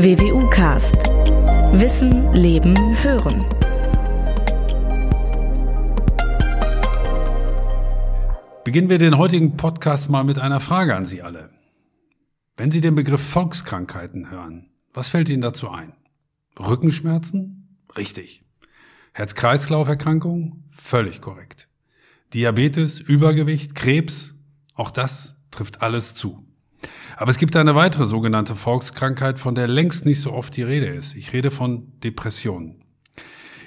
WWU Cast. Wissen, Leben, Hören. Beginnen wir den heutigen Podcast mal mit einer Frage an Sie alle. Wenn Sie den Begriff Volkskrankheiten hören, was fällt Ihnen dazu ein? Rückenschmerzen? Richtig. Herz-Kreislauf-Erkrankungen? Völlig korrekt. Diabetes, Übergewicht, Krebs? Auch das trifft alles zu. Aber es gibt eine weitere sogenannte Volkskrankheit, von der längst nicht so oft die Rede ist. Ich rede von Depressionen.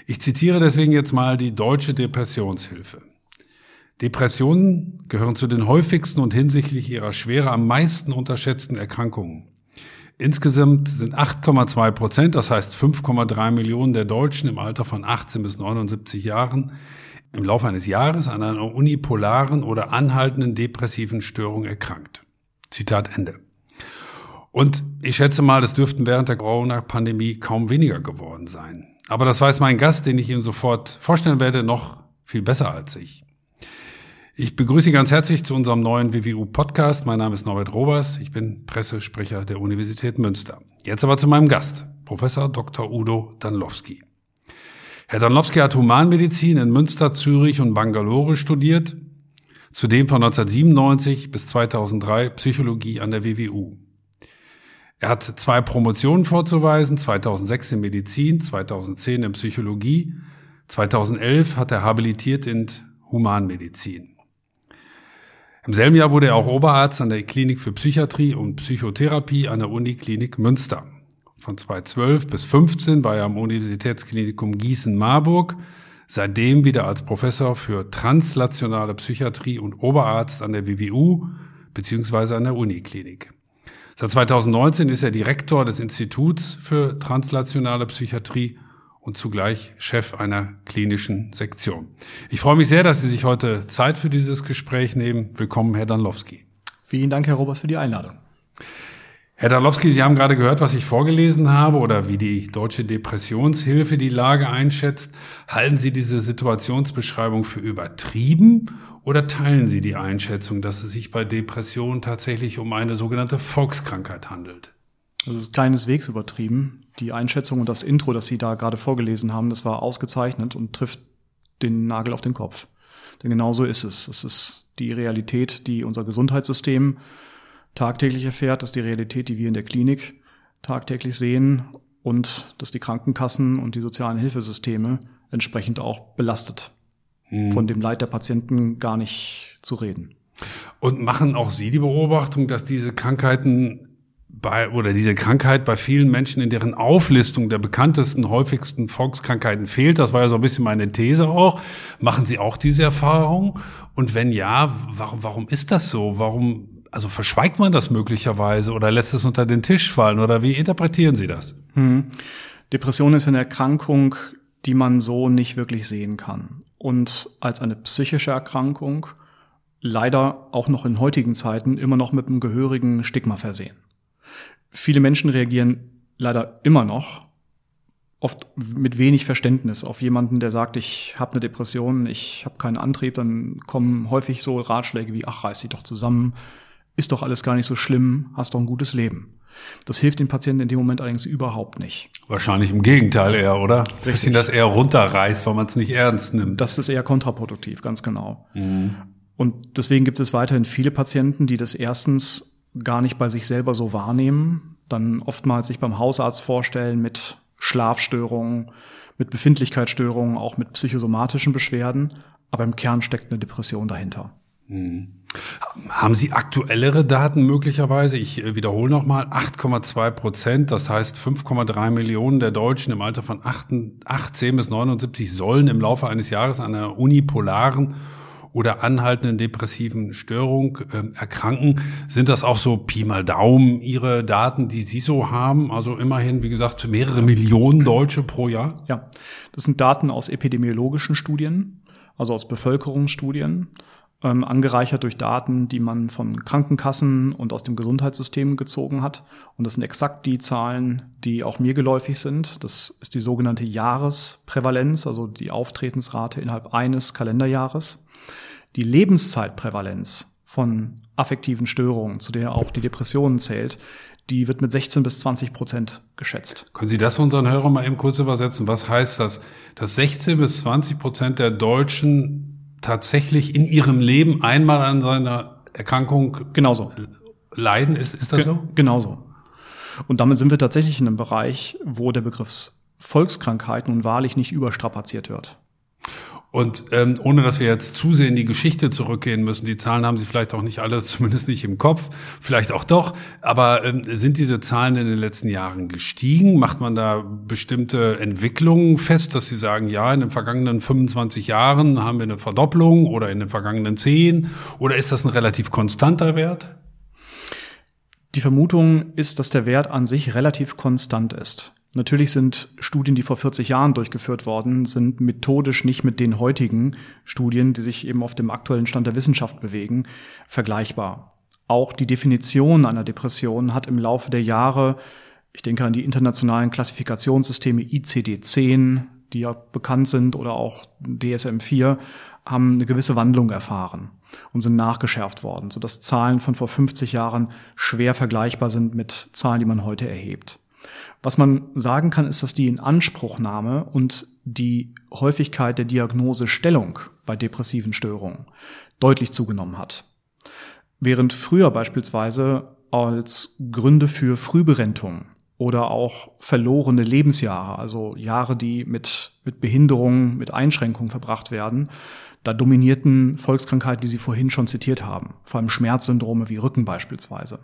Ich zitiere deswegen jetzt mal die Deutsche Depressionshilfe. Depressionen gehören zu den häufigsten und hinsichtlich ihrer Schwere am meisten unterschätzten Erkrankungen. Insgesamt sind 8,2 Prozent, das heißt 5,3 Millionen der Deutschen im Alter von 18 bis 79 Jahren im Laufe eines Jahres an einer unipolaren oder anhaltenden depressiven Störung erkrankt. Zitat Ende. Und ich schätze mal, es dürften während der Corona-Pandemie kaum weniger geworden sein. Aber das weiß mein Gast, den ich Ihnen sofort vorstellen werde, noch viel besser als ich. Ich begrüße Sie ganz herzlich zu unserem neuen WWU-Podcast. Mein Name ist Norbert Robers. Ich bin Pressesprecher der Universität Münster. Jetzt aber zu meinem Gast, Professor Dr. Udo Danlowski. Herr Danlowski hat Humanmedizin in Münster, Zürich und Bangalore studiert, zudem von 1997 bis 2003 Psychologie an der WWU. Er hat zwei Promotionen vorzuweisen, 2006 in Medizin, 2010 in Psychologie, 2011 hat er habilitiert in Humanmedizin. Im selben Jahr wurde er auch Oberarzt an der Klinik für Psychiatrie und Psychotherapie an der Uniklinik Münster. Von 2012 bis 15 war er am Universitätsklinikum Gießen-Marburg, seitdem wieder als Professor für translationale Psychiatrie und Oberarzt an der WWU bzw. an der Uniklinik. Seit 2019 ist er Direktor des Instituts für translationale Psychiatrie und zugleich Chef einer klinischen Sektion. Ich freue mich sehr, dass Sie sich heute Zeit für dieses Gespräch nehmen. Willkommen, Herr Danlowski. Vielen Dank, Herr Robers, für die Einladung. Herr Dalowski, Sie haben gerade gehört, was ich vorgelesen habe oder wie die Deutsche Depressionshilfe die Lage einschätzt. Halten Sie diese Situationsbeschreibung für übertrieben oder teilen Sie die Einschätzung, dass es sich bei Depressionen tatsächlich um eine sogenannte Volkskrankheit handelt? Das ist keineswegs übertrieben. Die Einschätzung und das Intro, das Sie da gerade vorgelesen haben, das war ausgezeichnet und trifft den Nagel auf den Kopf. Denn genau so ist es. Es ist die Realität, die unser Gesundheitssystem tagtäglich erfährt, dass die Realität, die wir in der Klinik tagtäglich sehen und dass die Krankenkassen und die sozialen Hilfesysteme entsprechend auch belastet. Hm. Von dem Leid der Patienten gar nicht zu reden. Und machen auch Sie die Beobachtung, dass diese Krankheiten bei, oder diese Krankheit bei vielen Menschen in deren Auflistung der bekanntesten, häufigsten Volkskrankheiten fehlt? Das war ja so ein bisschen meine These auch. Machen Sie auch diese Erfahrung? Und wenn ja, warum, warum ist das so? Warum also verschweigt man das möglicherweise oder lässt es unter den Tisch fallen oder wie interpretieren Sie das? Hm. Depression ist eine Erkrankung, die man so nicht wirklich sehen kann und als eine psychische Erkrankung leider auch noch in heutigen Zeiten immer noch mit einem gehörigen Stigma versehen. Viele Menschen reagieren leider immer noch oft mit wenig Verständnis auf jemanden, der sagt, ich habe eine Depression, ich habe keinen Antrieb, dann kommen häufig so Ratschläge wie, ach, reiß dich doch zusammen, ist doch alles gar nicht so schlimm, hast doch ein gutes Leben. Das hilft den Patienten in dem Moment allerdings überhaupt nicht. Wahrscheinlich im Gegenteil eher, oder? Dass ihn das eher runterreißt, weil man es nicht ernst nimmt. Das ist eher kontraproduktiv, ganz genau. Mhm. Und deswegen gibt es weiterhin viele Patienten, die das erstens gar nicht bei sich selber so wahrnehmen, dann oftmals sich beim Hausarzt vorstellen mit Schlafstörungen, mit Befindlichkeitsstörungen, auch mit psychosomatischen Beschwerden, aber im Kern steckt eine Depression dahinter. Mhm. Haben Sie aktuellere Daten möglicherweise? Ich äh, wiederhole nochmal, 8,2 Prozent, das heißt 5,3 Millionen der Deutschen im Alter von 18 bis 79 sollen im Laufe eines Jahres an einer unipolaren oder anhaltenden depressiven Störung äh, erkranken. Sind das auch so Pi mal Daumen Ihre Daten, die Sie so haben? Also immerhin, wie gesagt, mehrere Millionen Deutsche pro Jahr? Ja, das sind Daten aus epidemiologischen Studien, also aus Bevölkerungsstudien ähm, angereichert durch Daten, die man von Krankenkassen und aus dem Gesundheitssystem gezogen hat. Und das sind exakt die Zahlen, die auch mir geläufig sind. Das ist die sogenannte Jahresprävalenz, also die Auftretensrate innerhalb eines Kalenderjahres. Die Lebenszeitprävalenz von affektiven Störungen, zu der auch die Depressionen zählt, die wird mit 16 bis 20 Prozent geschätzt. Können Sie das unseren Hörern mal eben kurz übersetzen? Was heißt das? Dass 16 bis 20 Prozent der Deutschen tatsächlich in ihrem Leben einmal an seiner Erkrankung genauso leiden? Ist, ist das so? Genauso. Und damit sind wir tatsächlich in einem Bereich, wo der Begriff Volkskrankheit nun wahrlich nicht überstrapaziert wird. Und ähm, ohne dass wir jetzt zu sehr in die Geschichte zurückgehen müssen, die Zahlen haben Sie vielleicht auch nicht alle, zumindest nicht im Kopf, vielleicht auch doch, aber ähm, sind diese Zahlen in den letzten Jahren gestiegen? Macht man da bestimmte Entwicklungen fest, dass Sie sagen, ja, in den vergangenen 25 Jahren haben wir eine Verdopplung oder in den vergangenen 10 oder ist das ein relativ konstanter Wert? Die Vermutung ist, dass der Wert an sich relativ konstant ist. Natürlich sind Studien, die vor 40 Jahren durchgeführt worden, sind methodisch nicht mit den heutigen Studien, die sich eben auf dem aktuellen Stand der Wissenschaft bewegen, vergleichbar. Auch die Definition einer Depression hat im Laufe der Jahre, ich denke an die internationalen Klassifikationssysteme ICD-10, die ja bekannt sind, oder auch DSM-4, haben eine gewisse Wandlung erfahren und sind nachgeschärft worden, sodass Zahlen von vor 50 Jahren schwer vergleichbar sind mit Zahlen, die man heute erhebt. Was man sagen kann, ist, dass die Inanspruchnahme und die Häufigkeit der Diagnosestellung bei depressiven Störungen deutlich zugenommen hat. Während früher beispielsweise als Gründe für Frühberentung oder auch verlorene Lebensjahre, also Jahre, die mit, mit Behinderungen, mit Einschränkungen verbracht werden, da dominierten Volkskrankheiten, die Sie vorhin schon zitiert haben, vor allem Schmerzsyndrome wie Rücken beispielsweise.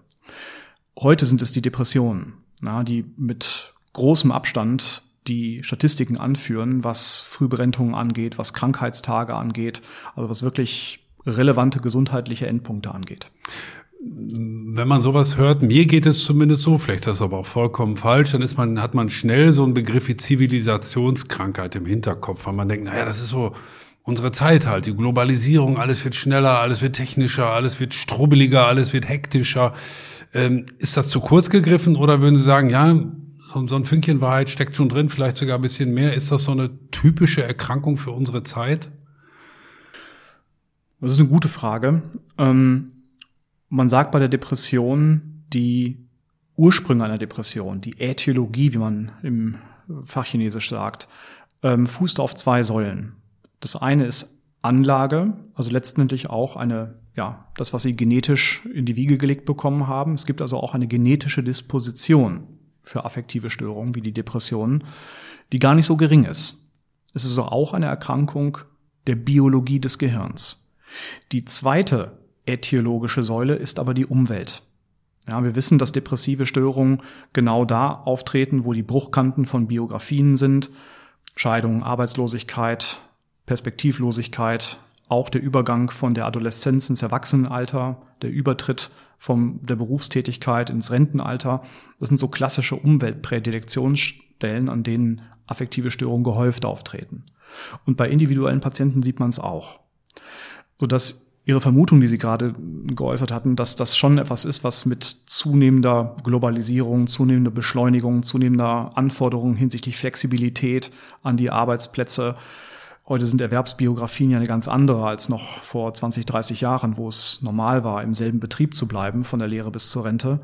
Heute sind es die Depressionen na, die mit großem Abstand die Statistiken anführen, was Frühberentungen angeht, was Krankheitstage angeht, also was wirklich relevante gesundheitliche Endpunkte angeht. Wenn man sowas hört, mir geht es zumindest so, vielleicht ist das aber auch vollkommen falsch, dann ist man, hat man schnell so einen Begriff wie Zivilisationskrankheit im Hinterkopf, weil man denkt, naja, das ist so unsere Zeit halt, die Globalisierung, alles wird schneller, alles wird technischer, alles wird strubbeliger, alles wird hektischer. Ähm, ist das zu kurz gegriffen oder würden Sie sagen, ja, so, ein Fünkchen Wahrheit steckt schon drin, vielleicht sogar ein bisschen mehr. Ist das so eine typische Erkrankung für unsere Zeit? Das ist eine gute Frage. Ähm, man sagt bei der Depression, die Ursprünge einer Depression, die Äthiologie, wie man im Fachchinesisch sagt, ähm, fußt auf zwei Säulen. Das eine ist Anlage, also letztendlich auch eine ja, das, was sie genetisch in die Wiege gelegt bekommen haben. Es gibt also auch eine genetische Disposition für affektive Störungen wie die Depressionen, die gar nicht so gering ist. Es ist also auch eine Erkrankung der Biologie des Gehirns. Die zweite äthiologische Säule ist aber die Umwelt. Ja, wir wissen, dass depressive Störungen genau da auftreten, wo die Bruchkanten von Biografien sind. Scheidung, Arbeitslosigkeit, Perspektivlosigkeit, auch der Übergang von der Adoleszenz ins Erwachsenenalter, der Übertritt von der Berufstätigkeit ins Rentenalter. Das sind so klassische Umweltprädilektionsstellen, an denen affektive Störungen gehäuft auftreten. Und bei individuellen Patienten sieht man es auch. Sodass Ihre Vermutung, die Sie gerade geäußert hatten, dass das schon etwas ist, was mit zunehmender Globalisierung, zunehmender Beschleunigung, zunehmender Anforderungen hinsichtlich Flexibilität an die Arbeitsplätze, Heute sind Erwerbsbiografien ja eine ganz andere als noch vor 20, 30 Jahren, wo es normal war, im selben Betrieb zu bleiben, von der Lehre bis zur Rente.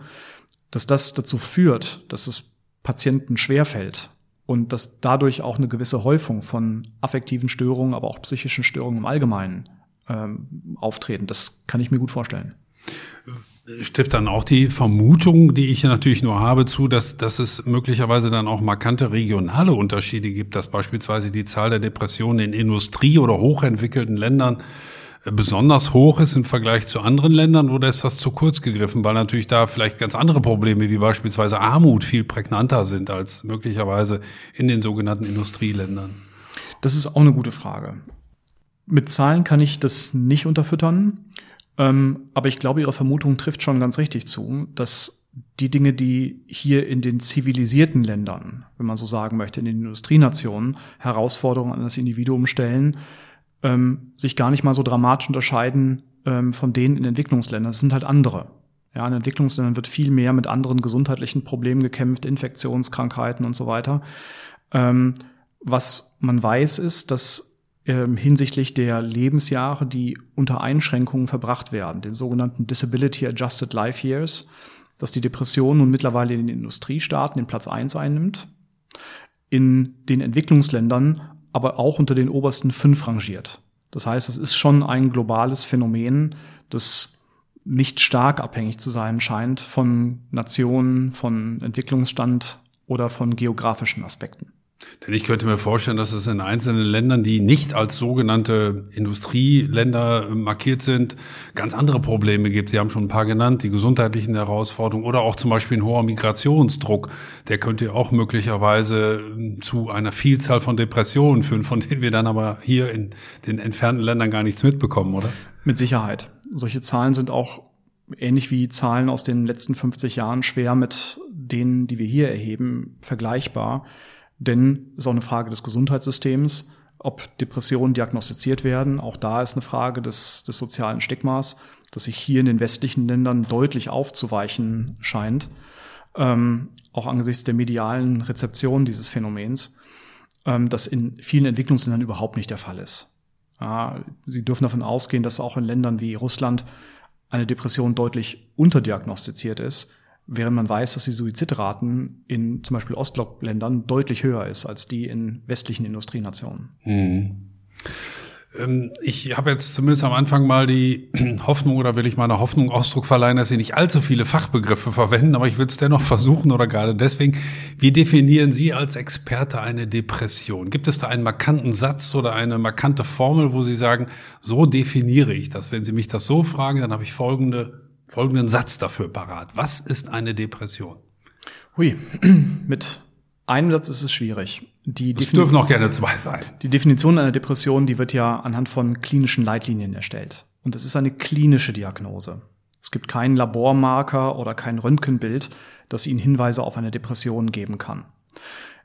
Dass das dazu führt, dass es Patienten schwerfällt und dass dadurch auch eine gewisse Häufung von affektiven Störungen, aber auch psychischen Störungen im Allgemeinen ähm, auftreten. Das kann ich mir gut vorstellen stiftet dann auch die Vermutung, die ich natürlich nur habe, zu, dass, dass es möglicherweise dann auch markante regionale Unterschiede gibt, dass beispielsweise die Zahl der Depressionen in Industrie- oder hochentwickelten Ländern äh, besonders hoch ist im Vergleich zu anderen Ländern oder ist das zu kurz gegriffen, weil natürlich da vielleicht ganz andere Probleme wie beispielsweise Armut viel prägnanter sind als möglicherweise in den sogenannten Industrieländern? Das ist auch eine gute Frage. Mit Zahlen kann ich das nicht unterfüttern. Ähm, aber ich glaube, Ihre Vermutung trifft schon ganz richtig zu, dass die Dinge, die hier in den zivilisierten Ländern, wenn man so sagen möchte, in den Industrienationen Herausforderungen an das Individuum stellen, ähm, sich gar nicht mal so dramatisch unterscheiden ähm, von denen in Entwicklungsländern. Das sind halt andere. Ja, in Entwicklungsländern wird viel mehr mit anderen gesundheitlichen Problemen gekämpft, Infektionskrankheiten und so weiter. Ähm, was man weiß, ist, dass ähm, hinsichtlich der Lebensjahre, die unter Einschränkungen verbracht werden, den sogenannten Disability Adjusted Life Years, dass die Depression nun mittlerweile in den Industriestaaten den Platz eins einnimmt, in den Entwicklungsländern aber auch unter den obersten fünf rangiert. Das heißt, es ist schon ein globales Phänomen, das nicht stark abhängig zu sein scheint von Nationen, von Entwicklungsstand oder von geografischen Aspekten. Denn ich könnte mir vorstellen, dass es in einzelnen Ländern, die nicht als sogenannte Industrieländer markiert sind, ganz andere Probleme gibt. Sie haben schon ein paar genannt, die gesundheitlichen Herausforderungen oder auch zum Beispiel ein hoher Migrationsdruck. Der könnte auch möglicherweise zu einer Vielzahl von Depressionen führen, von denen wir dann aber hier in den entfernten Ländern gar nichts mitbekommen, oder? Mit Sicherheit. Solche Zahlen sind auch ähnlich wie Zahlen aus den letzten 50 Jahren schwer mit denen, die wir hier erheben, vergleichbar. Denn es ist auch eine Frage des Gesundheitssystems, ob Depressionen diagnostiziert werden. Auch da ist eine Frage des, des sozialen Stigmas, das sich hier in den westlichen Ländern deutlich aufzuweichen scheint. Ähm, auch angesichts der medialen Rezeption dieses Phänomens, ähm, das in vielen Entwicklungsländern überhaupt nicht der Fall ist. Ja, Sie dürfen davon ausgehen, dass auch in Ländern wie Russland eine Depression deutlich unterdiagnostiziert ist während man weiß, dass die Suizidraten in zum Beispiel Ostblockländern deutlich höher ist als die in westlichen Industrienationen. Mhm. Ich habe jetzt zumindest am Anfang mal die Hoffnung oder will ich meiner Hoffnung Ausdruck verleihen, dass Sie nicht allzu viele Fachbegriffe verwenden, aber ich will es dennoch versuchen oder gerade deswegen. Wie definieren Sie als Experte eine Depression? Gibt es da einen markanten Satz oder eine markante Formel, wo Sie sagen, so definiere ich das? Wenn Sie mich das so fragen, dann habe ich folgende folgenden Satz dafür parat. Was ist eine Depression? Hui, mit einem Satz ist es schwierig. Die es dürfen auch gerne zwei sein. Die Definition einer Depression, die wird ja anhand von klinischen Leitlinien erstellt. Und es ist eine klinische Diagnose. Es gibt keinen Labormarker oder kein Röntgenbild, das Ihnen Hinweise auf eine Depression geben kann.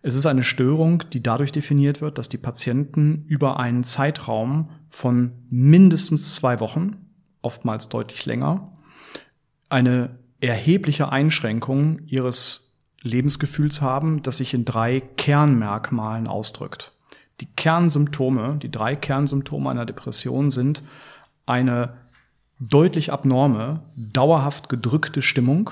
Es ist eine Störung, die dadurch definiert wird, dass die Patienten über einen Zeitraum von mindestens zwei Wochen, oftmals deutlich länger, eine erhebliche Einschränkung ihres Lebensgefühls haben, das sich in drei Kernmerkmalen ausdrückt. Die Kernsymptome, die drei Kernsymptome einer Depression sind eine deutlich abnorme, dauerhaft gedrückte Stimmung,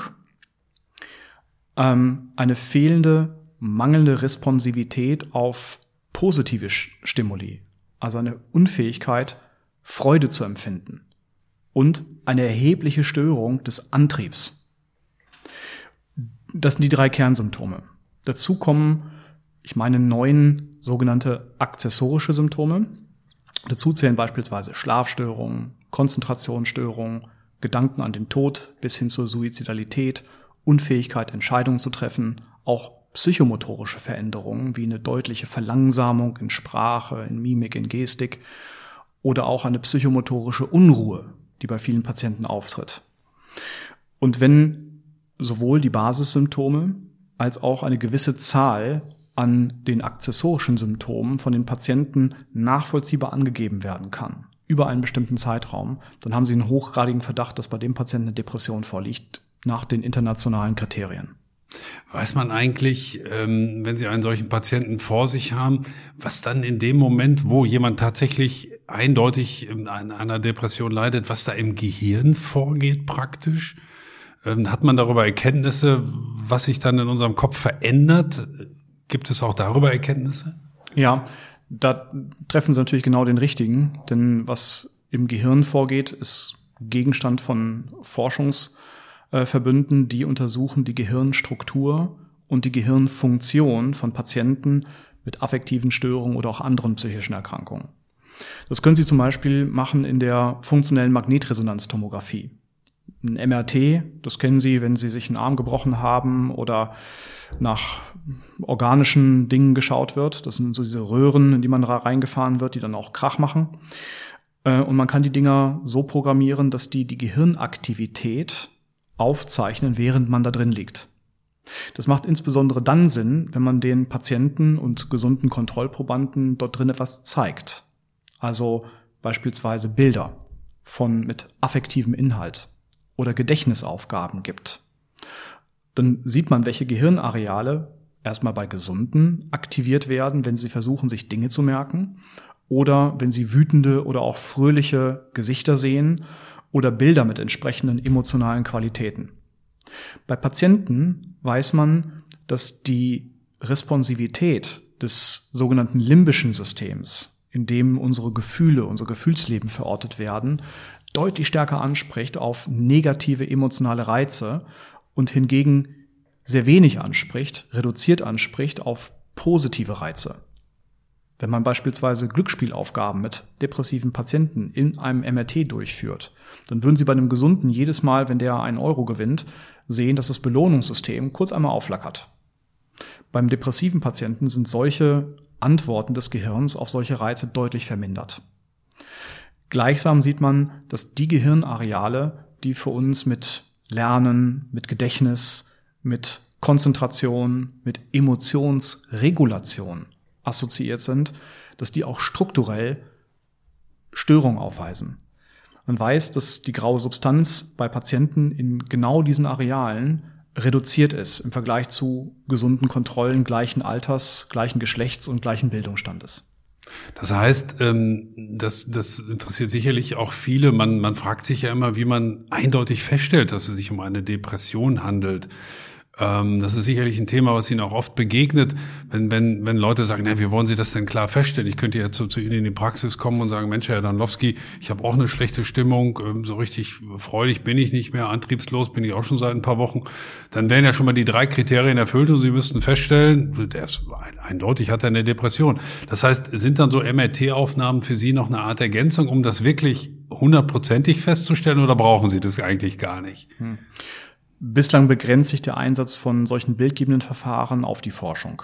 ähm, eine fehlende, mangelnde Responsivität auf positive Stimuli, also eine Unfähigkeit, Freude zu empfinden und eine erhebliche Störung des Antriebs. Das sind die drei Kernsymptome. Dazu kommen, ich meine, neun sogenannte akzessorische Symptome. Dazu zählen beispielsweise Schlafstörungen, Konzentrationsstörungen, Gedanken an den Tod bis hin zur Suizidalität, Unfähigkeit, Entscheidungen zu treffen, auch psychomotorische Veränderungen wie eine deutliche Verlangsamung in Sprache, in Mimik, in Gestik oder auch eine psychomotorische Unruhe, die bei vielen Patienten auftritt. Und wenn sowohl die Basissymptome als auch eine gewisse Zahl an den akzessorischen Symptomen von den Patienten nachvollziehbar angegeben werden kann, über einen bestimmten Zeitraum, dann haben Sie einen hochgradigen Verdacht, dass bei dem Patienten eine Depression vorliegt, nach den internationalen Kriterien. Weiß man eigentlich, ähm, wenn Sie einen solchen Patienten vor sich haben, was dann in dem Moment, wo jemand tatsächlich eindeutig an einer Depression leidet, was da im Gehirn vorgeht praktisch? Ähm, hat man darüber Erkenntnisse, was sich dann in unserem Kopf verändert? Gibt es auch darüber Erkenntnisse? Ja, da treffen Sie natürlich genau den richtigen, denn was im Gehirn vorgeht, ist Gegenstand von Forschungs- äh, Verbünden, die untersuchen die Gehirnstruktur und die Gehirnfunktion von Patienten mit affektiven Störungen oder auch anderen psychischen Erkrankungen. Das können Sie zum Beispiel machen in der funktionellen Magnetresonanztomographie. Ein MRT, das kennen Sie, wenn Sie sich einen Arm gebrochen haben oder nach organischen Dingen geschaut wird. Das sind so diese Röhren, in die man reingefahren wird, die dann auch Krach machen. Äh, und man kann die Dinger so programmieren, dass die die Gehirnaktivität aufzeichnen, während man da drin liegt. Das macht insbesondere dann Sinn, wenn man den Patienten und gesunden Kontrollprobanden dort drin etwas zeigt. Also beispielsweise Bilder von mit affektivem Inhalt oder Gedächtnisaufgaben gibt. Dann sieht man, welche Gehirnareale erstmal bei Gesunden aktiviert werden, wenn sie versuchen, sich Dinge zu merken oder wenn sie wütende oder auch fröhliche Gesichter sehen oder Bilder mit entsprechenden emotionalen Qualitäten. Bei Patienten weiß man, dass die Responsivität des sogenannten limbischen Systems, in dem unsere Gefühle, unser Gefühlsleben verortet werden, deutlich stärker anspricht auf negative emotionale Reize und hingegen sehr wenig anspricht, reduziert anspricht auf positive Reize. Wenn man beispielsweise Glücksspielaufgaben mit depressiven Patienten in einem MRT durchführt, dann würden Sie bei einem Gesunden jedes Mal, wenn der einen Euro gewinnt, sehen, dass das Belohnungssystem kurz einmal aufflackert. Beim depressiven Patienten sind solche Antworten des Gehirns auf solche Reize deutlich vermindert. Gleichsam sieht man, dass die Gehirnareale, die für uns mit Lernen, mit Gedächtnis, mit Konzentration, mit Emotionsregulation assoziiert sind, dass die auch strukturell Störungen aufweisen. Man weiß, dass die graue Substanz bei Patienten in genau diesen Arealen reduziert ist im Vergleich zu gesunden Kontrollen gleichen Alters, gleichen Geschlechts und gleichen Bildungsstandes. Das heißt, ähm, das, das interessiert sicherlich auch viele. Man, man fragt sich ja immer, wie man eindeutig feststellt, dass es sich um eine Depression handelt. Ähm, das ist sicherlich ein Thema, was Ihnen auch oft begegnet, wenn, wenn, wenn Leute sagen, na, wie wollen Sie das denn klar feststellen? Ich könnte jetzt so zu Ihnen in die Praxis kommen und sagen, Mensch, Herr Danlowski, ich habe auch eine schlechte Stimmung, ähm, so richtig freudig bin ich nicht mehr, antriebslos bin ich auch schon seit ein paar Wochen. Dann wären ja schon mal die drei Kriterien erfüllt und Sie müssten feststellen, der ist eindeutig hat er eine Depression. Das heißt, sind dann so MRT-Aufnahmen für Sie noch eine Art Ergänzung, um das wirklich hundertprozentig festzustellen oder brauchen Sie das eigentlich gar nicht? Hm. Bislang begrenzt sich der Einsatz von solchen bildgebenden Verfahren auf die Forschung.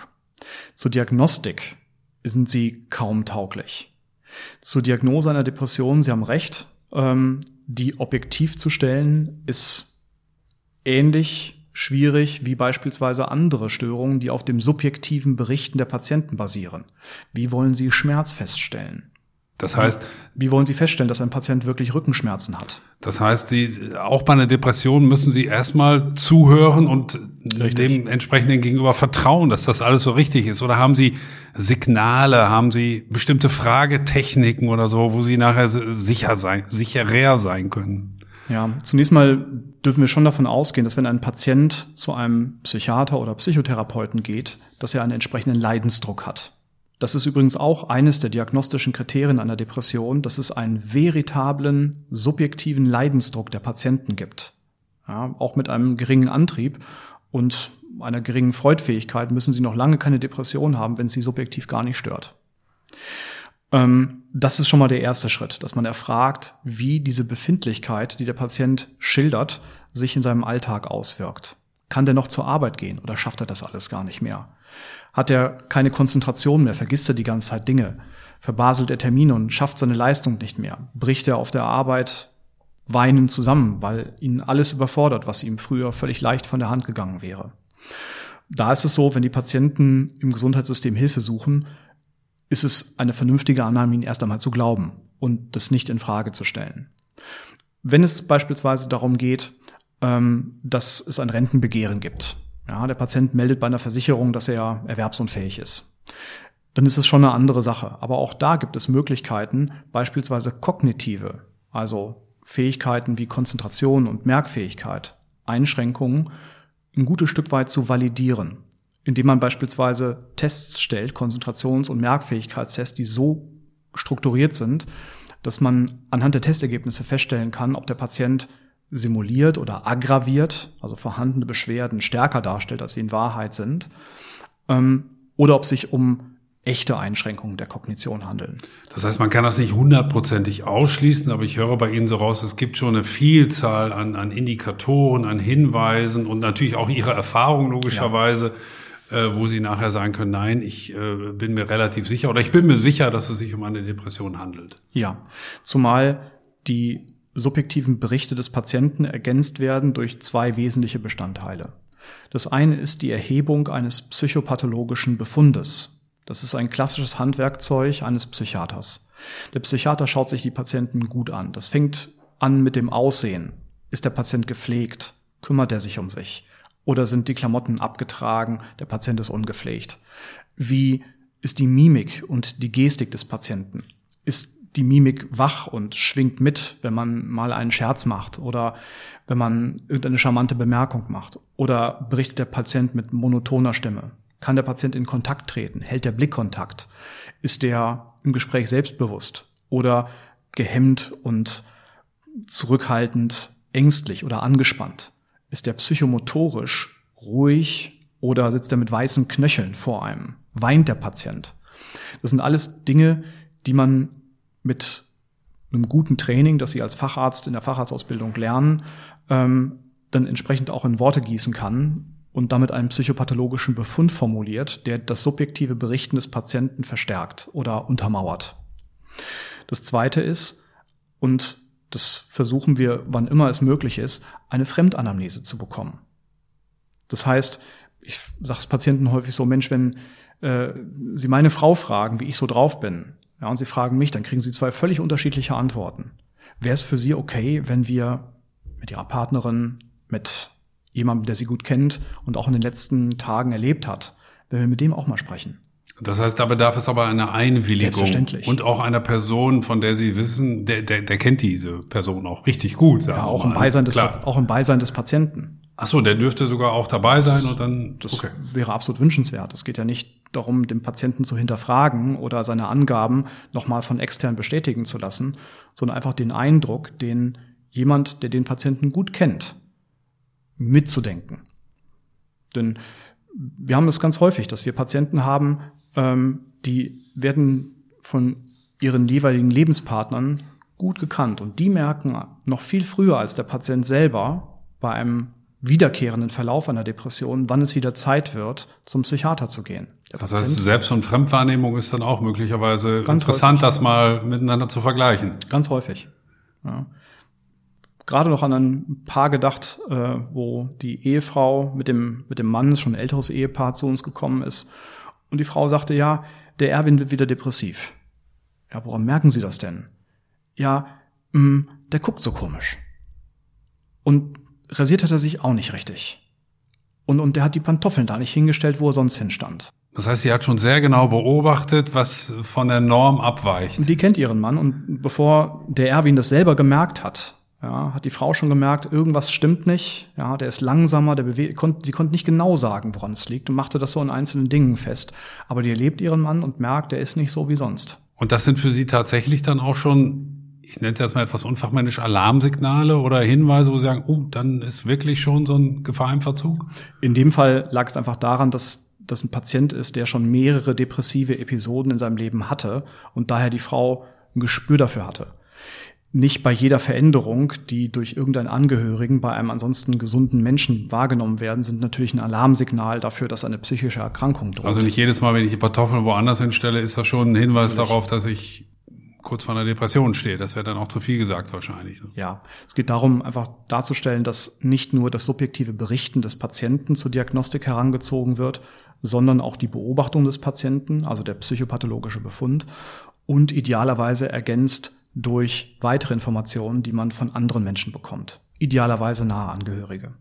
Zur Diagnostik sind sie kaum tauglich. Zur Diagnose einer Depression, Sie haben recht, ähm, die objektiv zu stellen, ist ähnlich schwierig wie beispielsweise andere Störungen, die auf dem subjektiven Berichten der Patienten basieren. Wie wollen Sie Schmerz feststellen? Das heißt, wie wollen Sie feststellen, dass ein Patient wirklich Rückenschmerzen hat? Das heißt, Sie, auch bei einer Depression müssen Sie erstmal zuhören und richtig. dem entsprechenden Gegenüber vertrauen, dass das alles so richtig ist. Oder haben Sie Signale, haben Sie bestimmte Fragetechniken oder so, wo Sie nachher sicher sein, sicherer sein können? Ja, zunächst mal dürfen wir schon davon ausgehen, dass wenn ein Patient zu einem Psychiater oder Psychotherapeuten geht, dass er einen entsprechenden Leidensdruck hat. Das ist übrigens auch eines der diagnostischen Kriterien einer Depression, dass es einen veritablen subjektiven Leidensdruck der Patienten gibt. Ja, auch mit einem geringen Antrieb und einer geringen Freudfähigkeit müssen sie noch lange keine Depression haben, wenn sie subjektiv gar nicht stört. Ähm, das ist schon mal der erste Schritt, dass man erfragt, wie diese Befindlichkeit, die der Patient schildert, sich in seinem Alltag auswirkt. Kann der noch zur Arbeit gehen oder schafft er das alles gar nicht mehr? Hat er keine Konzentration mehr, vergisst er die ganze Zeit Dinge, verbaselt er Termine und schafft seine Leistung nicht mehr, bricht er auf der Arbeit weinend zusammen, weil ihn alles überfordert, was ihm früher völlig leicht von der Hand gegangen wäre. Da ist es so, wenn die Patienten im Gesundheitssystem Hilfe suchen, ist es eine vernünftige Annahme, ihn erst einmal zu glauben und das nicht in Frage zu stellen. Wenn es beispielsweise darum geht, ähm, dass es ein Rentenbegehren gibt, ja, der Patient meldet bei einer Versicherung, dass er erwerbsunfähig ist. Dann ist es schon eine andere Sache. Aber auch da gibt es Möglichkeiten, beispielsweise kognitive, also Fähigkeiten wie Konzentration und Merkfähigkeit, Einschränkungen ein gutes Stück weit zu validieren, indem man beispielsweise Tests stellt, Konzentrations- und Merkfähigkeitstests, die so strukturiert sind, dass man anhand der Testergebnisse feststellen kann, ob der Patient simuliert oder aggraviert, also vorhandene Beschwerden stärker darstellt, als sie in Wahrheit sind, ähm, oder ob sich um echte Einschränkungen der Kognition handeln. Das heißt, man kann das nicht hundertprozentig ausschließen, aber ich höre bei Ihnen so raus, es gibt schon eine Vielzahl an, an Indikatoren, an Hinweisen und natürlich auch Ihre Erfahrung logischerweise, ja. äh, wo Sie nachher sagen können, nein, ich äh, bin mir relativ sicher oder ich bin mir sicher, dass es sich um eine Depression handelt. Ja, zumal die subjektiven Berichte des Patienten ergänzt werden durch zwei wesentliche Bestandteile. Das eine ist die Erhebung eines psychopathologischen Befundes. Das ist ein klassisches Handwerkzeug eines Psychiaters. Der Psychiater schaut sich die Patienten gut an. Das fängt an mit dem Aussehen. Ist der Patient gepflegt? Kümmert er sich um sich? Oder sind die Klamotten abgetragen? Der Patient ist ungepflegt. Wie ist die Mimik und die Gestik des Patienten. Ist die Mimik wach und schwingt mit, wenn man mal einen Scherz macht oder wenn man irgendeine charmante Bemerkung macht oder berichtet der Patient mit monotoner Stimme. Kann der Patient in Kontakt treten? Hält der Blick Kontakt? Ist der im Gespräch selbstbewusst oder gehemmt und zurückhaltend, ängstlich oder angespannt? Ist der psychomotorisch ruhig oder sitzt er mit weißen Knöcheln vor einem? Weint der Patient? Das sind alles Dinge, die man mit einem guten Training, das Sie als Facharzt in der Facharztausbildung lernen, ähm, dann entsprechend auch in Worte gießen kann und damit einen psychopathologischen Befund formuliert, der das subjektive Berichten des Patienten verstärkt oder untermauert. Das Zweite ist, und das versuchen wir, wann immer es möglich ist, eine Fremdanamnese zu bekommen. Das heißt, ich sage es Patienten häufig so, Mensch, wenn äh, Sie meine Frau fragen, wie ich so drauf bin, ja, und Sie fragen mich, dann kriegen Sie zwei völlig unterschiedliche Antworten. Wäre es für Sie okay, wenn wir mit Ihrer Partnerin, mit jemandem, der Sie gut kennt und auch in den letzten Tagen erlebt hat, wenn wir mit dem auch mal sprechen? Das heißt, da bedarf es aber einer Einwilligung. Selbstverständlich. Und auch einer Person, von der Sie wissen, der, der, der kennt diese Person auch richtig gut. Ja, auch im, Beisein des, Klar. auch im Beisein des Patienten. Ach so, der dürfte sogar auch dabei sein und dann. Das okay. wäre absolut wünschenswert. Es geht ja nicht darum, den Patienten zu hinterfragen oder seine Angaben nochmal von extern bestätigen zu lassen, sondern einfach den Eindruck, den jemand, der den Patienten gut kennt, mitzudenken. Denn wir haben es ganz häufig, dass wir Patienten haben, ähm, die werden von ihren jeweiligen Lebenspartnern gut gekannt und die merken noch viel früher als der Patient selber bei einem wiederkehrenden Verlauf einer Depression, wann es wieder Zeit wird, zum Psychiater zu gehen. Der das Patient, heißt, Selbst- und Fremdwahrnehmung ist dann auch möglicherweise interessant, häufig. das mal miteinander zu vergleichen. Ganz häufig. Ja. Gerade noch an ein Paar gedacht, äh, wo die Ehefrau mit dem, mit dem Mann, schon ein älteres Ehepaar, zu uns gekommen ist. Und die Frau sagte, ja, der Erwin wird wieder depressiv. Ja, woran merken Sie das denn? Ja, mh, mm, der guckt so komisch. Und rasiert hat er sich auch nicht richtig. Und, und der hat die Pantoffeln da nicht hingestellt, wo er sonst hinstand. Das heißt, sie hat schon sehr genau beobachtet, was von der Norm abweicht. Und die kennt ihren Mann und bevor der Erwin das selber gemerkt hat, ja, hat die Frau schon gemerkt, irgendwas stimmt nicht. Ja, der ist langsamer, der bewegt, konnt, sie konnte nicht genau sagen, woran es liegt und machte das so in einzelnen Dingen fest. Aber die erlebt ihren Mann und merkt, der ist nicht so wie sonst. Und das sind für sie tatsächlich dann auch schon ich nenne es jetzt mal etwas unfachmännisch, Alarmsignale oder Hinweise, wo Sie sagen, oh, dann ist wirklich schon so ein Gefahr im Verzug? In dem Fall lag es einfach daran, dass das ein Patient ist, der schon mehrere depressive Episoden in seinem Leben hatte und daher die Frau ein Gespür dafür hatte. Nicht bei jeder Veränderung, die durch irgendeinen Angehörigen bei einem ansonsten gesunden Menschen wahrgenommen werden, sind natürlich ein Alarmsignal dafür, dass eine psychische Erkrankung droht. Also nicht jedes Mal, wenn ich die Kartoffeln woanders hinstelle, ist das schon ein Hinweis natürlich. darauf, dass ich kurz vor einer Depression stehe. Das wäre dann auch zu viel gesagt wahrscheinlich. Ne? Ja, es geht darum, einfach darzustellen, dass nicht nur das subjektive Berichten des Patienten zur Diagnostik herangezogen wird, sondern auch die Beobachtung des Patienten, also der psychopathologische Befund und idealerweise ergänzt durch weitere Informationen, die man von anderen Menschen bekommt. Idealerweise nahe Angehörige.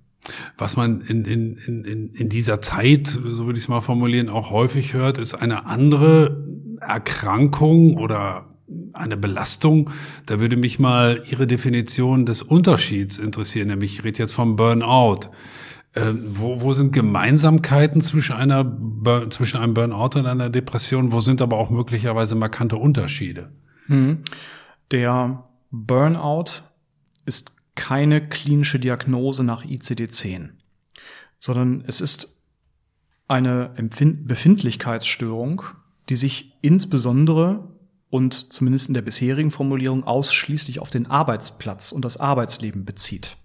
Was man in, in, in, in dieser Zeit, so würde ich es mal formulieren, auch häufig hört, ist eine andere Erkrankung oder eine Belastung. Da würde mich mal Ihre Definition des Unterschieds interessieren, nämlich ich rede jetzt vom Burnout. Äh, wo, wo sind Gemeinsamkeiten zwischen, einer, zwischen einem Burnout und einer Depression? Wo sind aber auch möglicherweise markante Unterschiede? Mhm. Der Burnout ist keine klinische Diagnose nach ICD-10, sondern es ist eine Empfind Befindlichkeitsstörung, die sich insbesondere und zumindest in der bisherigen Formulierung ausschließlich auf den Arbeitsplatz und das Arbeitsleben bezieht.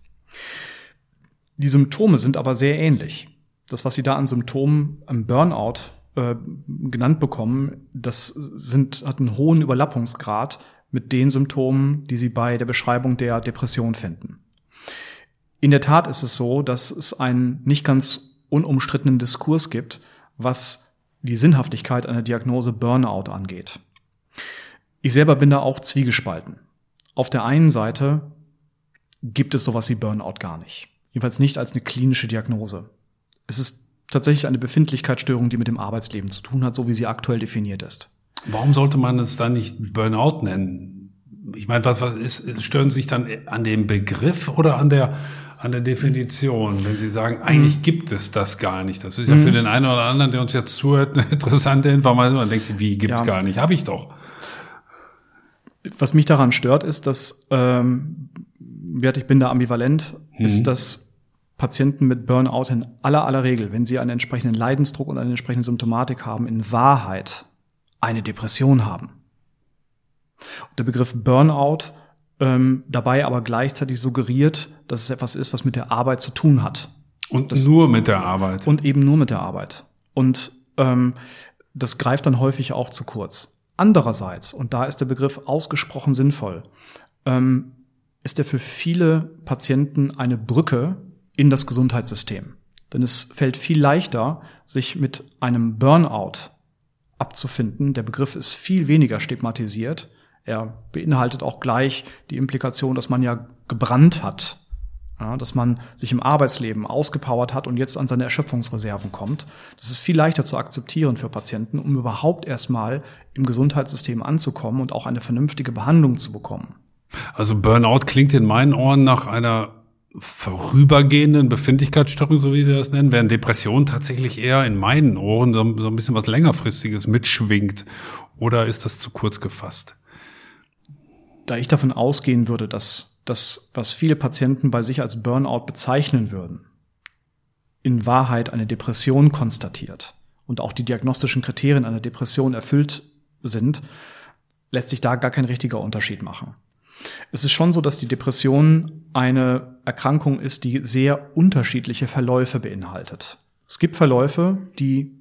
Die Symptome sind aber sehr ähnlich. Das, was Sie da an Symptomen am Burnout äh, genannt bekommen, das sind, hat einen hohen Überlappungsgrad mit den Symptomen, die Sie bei der Beschreibung der Depression finden. In der Tat ist es so, dass es einen nicht ganz unumstrittenen Diskurs gibt, was die Sinnhaftigkeit einer Diagnose Burnout angeht. Ich selber bin da auch zwiegespalten. Auf der einen Seite gibt es sowas wie Burnout gar nicht. Jedenfalls nicht als eine klinische Diagnose. Es ist tatsächlich eine Befindlichkeitsstörung, die mit dem Arbeitsleben zu tun hat, so wie sie aktuell definiert ist. Warum sollte man es dann nicht Burnout nennen? Ich meine, was, was ist, stören Sie sich dann an dem Begriff oder an der, an der Definition, wenn Sie sagen, eigentlich mhm. gibt es das gar nicht. Das ist ja für mhm. den einen oder anderen, der uns jetzt zuhört, eine interessante Information. Man denkt, wie gibt's ja. gar nicht? Habe ich doch. Was mich daran stört, ist, dass ähm, ich bin da ambivalent, mhm. ist, dass Patienten mit Burnout in aller aller Regel, wenn sie einen entsprechenden Leidensdruck und eine entsprechende Symptomatik haben, in Wahrheit eine Depression haben. Der Begriff Burnout ähm, dabei aber gleichzeitig suggeriert, dass es etwas ist, was mit der Arbeit zu tun hat. Und das, nur mit der Arbeit. Und eben nur mit der Arbeit. Und ähm, das greift dann häufig auch zu kurz. Andererseits, und da ist der Begriff ausgesprochen sinnvoll, ähm, ist er für viele Patienten eine Brücke in das Gesundheitssystem. Denn es fällt viel leichter, sich mit einem Burnout abzufinden. Der Begriff ist viel weniger stigmatisiert er beinhaltet auch gleich die Implikation, dass man ja gebrannt hat, ja, dass man sich im Arbeitsleben ausgepowert hat und jetzt an seine Erschöpfungsreserven kommt. Das ist viel leichter zu akzeptieren für Patienten, um überhaupt erstmal im Gesundheitssystem anzukommen und auch eine vernünftige Behandlung zu bekommen. Also Burnout klingt in meinen Ohren nach einer vorübergehenden Befindlichkeitsstörung, so wie wir das nennen, während Depression tatsächlich eher in meinen Ohren so, ein bisschen was längerfristiges mitschwingt. Oder ist das zu kurz gefasst? da ich davon ausgehen würde, dass das, was viele Patienten bei sich als Burnout bezeichnen würden, in Wahrheit eine Depression konstatiert und auch die diagnostischen Kriterien einer Depression erfüllt sind, lässt sich da gar kein richtiger Unterschied machen. Es ist schon so, dass die Depression eine Erkrankung ist, die sehr unterschiedliche Verläufe beinhaltet. Es gibt Verläufe, die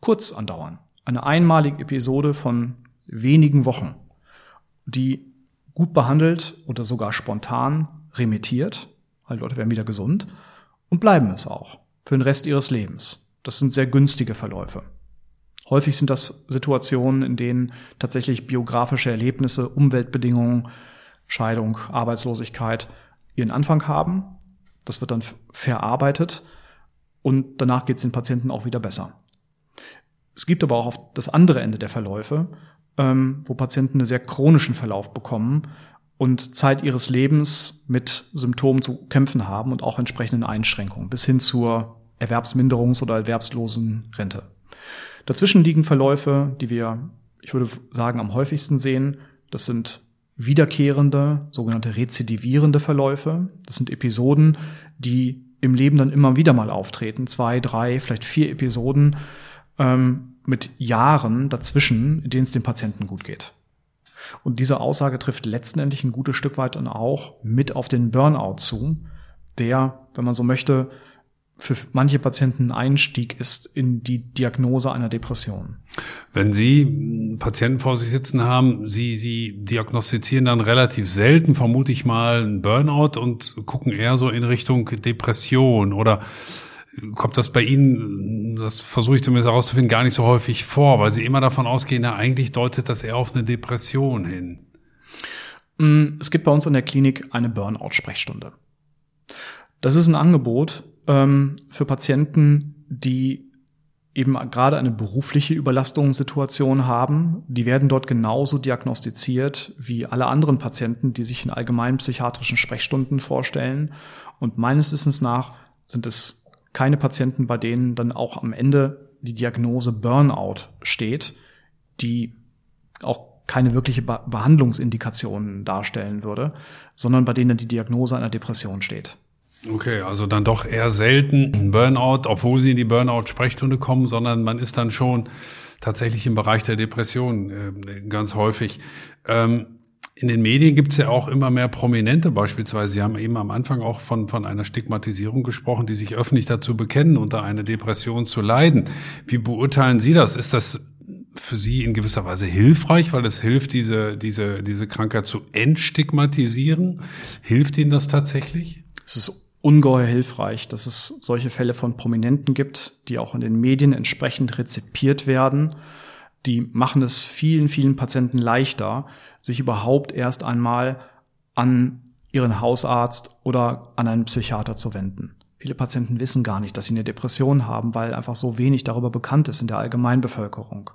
kurz andauern. Eine einmalige Episode von wenigen Wochen, die gut behandelt oder sogar spontan remittiert, weil Leute werden wieder gesund und bleiben es auch für den Rest ihres Lebens. Das sind sehr günstige Verläufe. Häufig sind das Situationen, in denen tatsächlich biografische Erlebnisse, Umweltbedingungen, Scheidung, Arbeitslosigkeit ihren Anfang haben. Das wird dann verarbeitet und danach geht es den Patienten auch wieder besser. Es gibt aber auch auf das andere Ende der Verläufe ähm, wo Patienten einen sehr chronischen Verlauf bekommen und Zeit ihres Lebens mit Symptomen zu kämpfen haben und auch entsprechenden Einschränkungen bis hin zur Erwerbsminderungs- oder erwerbslosen Rente. Dazwischen liegen Verläufe, die wir, ich würde sagen, am häufigsten sehen. Das sind wiederkehrende, sogenannte rezidivierende Verläufe. Das sind Episoden, die im Leben dann immer wieder mal auftreten. Zwei, drei, vielleicht vier Episoden, ähm, mit Jahren dazwischen, in denen es dem Patienten gut geht. Und diese Aussage trifft letztendlich ein gutes Stück weit dann auch mit auf den Burnout zu, der, wenn man so möchte, für manche Patienten ein Einstieg ist in die Diagnose einer Depression. Wenn Sie Patienten vor sich sitzen haben, Sie, Sie diagnostizieren dann relativ selten, vermute ich mal, einen Burnout und gucken eher so in Richtung Depression oder kommt das bei Ihnen, das versuche ich zumindest herauszufinden, gar nicht so häufig vor, weil Sie immer davon ausgehen, ja, eigentlich deutet das eher auf eine Depression hin. Mm, es gibt bei uns in der Klinik eine Burnout-Sprechstunde. Das ist ein Angebot ähm, für Patienten, die eben gerade eine berufliche Überlastungssituation haben. Die werden dort genauso diagnostiziert wie alle anderen Patienten, die sich in allgemeinen psychiatrischen Sprechstunden vorstellen. Und meines Wissens nach sind es keine Patienten, bei denen dann auch am Ende die Diagnose Burnout steht, die auch keine wirkliche Be Behandlungsindikation darstellen würde, sondern bei denen die Diagnose einer Depression steht. Okay, also dann doch eher selten Burnout, obwohl sie in die Burnout-Sprechstunde kommen, sondern man ist dann schon tatsächlich im Bereich der Depression äh, ganz häufig. Ähm, in den Medien gibt es ja auch immer mehr Prominente beispielsweise. Sie haben eben am Anfang auch von, von einer Stigmatisierung gesprochen, die sich öffentlich dazu bekennen, unter einer Depression zu leiden. Wie beurteilen Sie das? Ist das für Sie in gewisser Weise hilfreich, weil es hilft, diese, diese, diese Krankheit zu entstigmatisieren? Hilft Ihnen das tatsächlich? Es ist ungeheuer hilfreich, dass es solche Fälle von Prominenten gibt, die auch in den Medien entsprechend rezipiert werden. Die machen es vielen, vielen Patienten leichter, sich überhaupt erst einmal an ihren Hausarzt oder an einen Psychiater zu wenden. Viele Patienten wissen gar nicht, dass sie eine Depression haben, weil einfach so wenig darüber bekannt ist in der Allgemeinbevölkerung.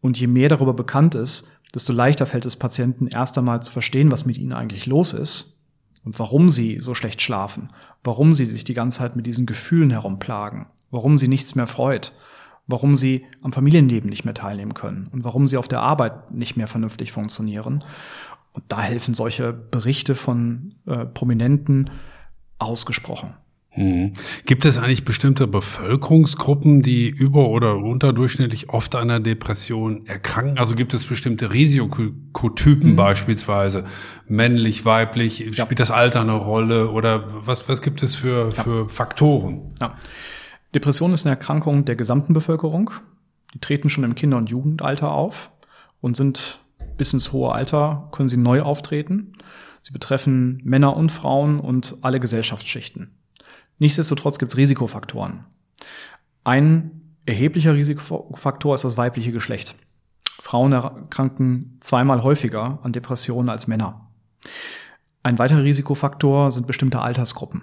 Und je mehr darüber bekannt ist, desto leichter fällt es Patienten erst einmal zu verstehen, was mit ihnen eigentlich los ist und warum sie so schlecht schlafen, warum sie sich die ganze Zeit mit diesen Gefühlen herumplagen, warum sie nichts mehr freut, warum sie am Familienleben nicht mehr teilnehmen können und warum sie auf der Arbeit nicht mehr vernünftig funktionieren. Und da helfen solche Berichte von äh, Prominenten ausgesprochen. Mhm. Gibt es eigentlich bestimmte Bevölkerungsgruppen, die über- oder unterdurchschnittlich oft an einer Depression erkranken? Also gibt es bestimmte Risikotypen mhm. beispielsweise? Männlich, weiblich? Ja. Spielt das Alter eine Rolle? Oder was, was gibt es für, ja. für Faktoren? Ja. Depression ist eine Erkrankung der gesamten Bevölkerung. Die treten schon im Kinder- und Jugendalter auf und sind bis ins hohe Alter, können sie neu auftreten. Sie betreffen Männer und Frauen und alle Gesellschaftsschichten. Nichtsdestotrotz gibt es Risikofaktoren. Ein erheblicher Risikofaktor ist das weibliche Geschlecht. Frauen erkranken zweimal häufiger an Depressionen als Männer. Ein weiterer Risikofaktor sind bestimmte Altersgruppen.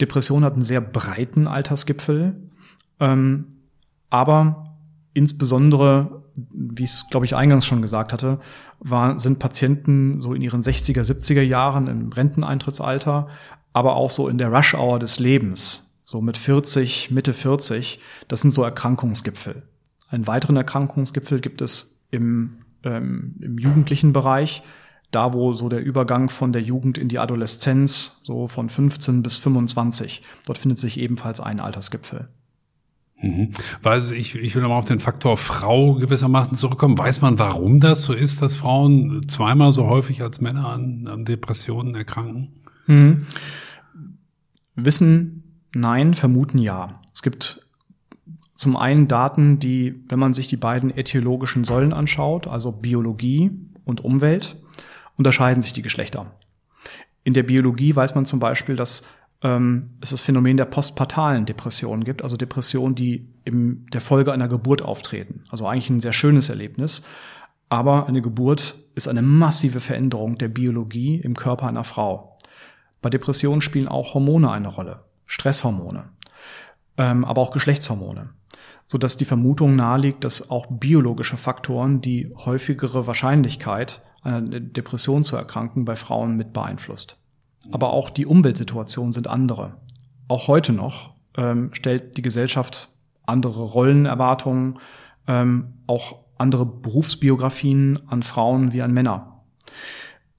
Depression hat einen sehr breiten Altersgipfel, ähm, aber insbesondere, wie ich es, glaube ich, eingangs schon gesagt hatte, war, sind Patienten so in ihren 60er, 70er Jahren im Renteneintrittsalter aber auch so in der Rush-Hour des Lebens, so mit 40, Mitte 40, das sind so Erkrankungsgipfel. Einen weiteren Erkrankungsgipfel gibt es im, ähm, im jugendlichen Bereich, da wo so der Übergang von der Jugend in die Adoleszenz, so von 15 bis 25, dort findet sich ebenfalls ein Altersgipfel. Mhm. Weil ich, ich will nochmal auf den Faktor Frau gewissermaßen zurückkommen. Weiß man, warum das so ist, dass Frauen zweimal so häufig als Männer an, an Depressionen erkranken? Mhm. Wissen, nein, vermuten ja. Es gibt zum einen Daten, die, wenn man sich die beiden äthiologischen Säulen anschaut, also Biologie und Umwelt, unterscheiden sich die Geschlechter. In der Biologie weiß man zum Beispiel, dass ähm, es das Phänomen der postpartalen Depressionen gibt, also Depressionen, die in der Folge einer Geburt auftreten. Also eigentlich ein sehr schönes Erlebnis. Aber eine Geburt ist eine massive Veränderung der Biologie im Körper einer Frau. Bei Depressionen spielen auch Hormone eine Rolle, Stresshormone, ähm, aber auch Geschlechtshormone, so dass die Vermutung naheliegt, dass auch biologische Faktoren die häufigere Wahrscheinlichkeit einer Depression zu erkranken bei Frauen mit beeinflusst. Aber auch die Umweltsituationen sind andere. Auch heute noch ähm, stellt die Gesellschaft andere Rollenerwartungen, ähm, auch andere Berufsbiografien an Frauen wie an Männer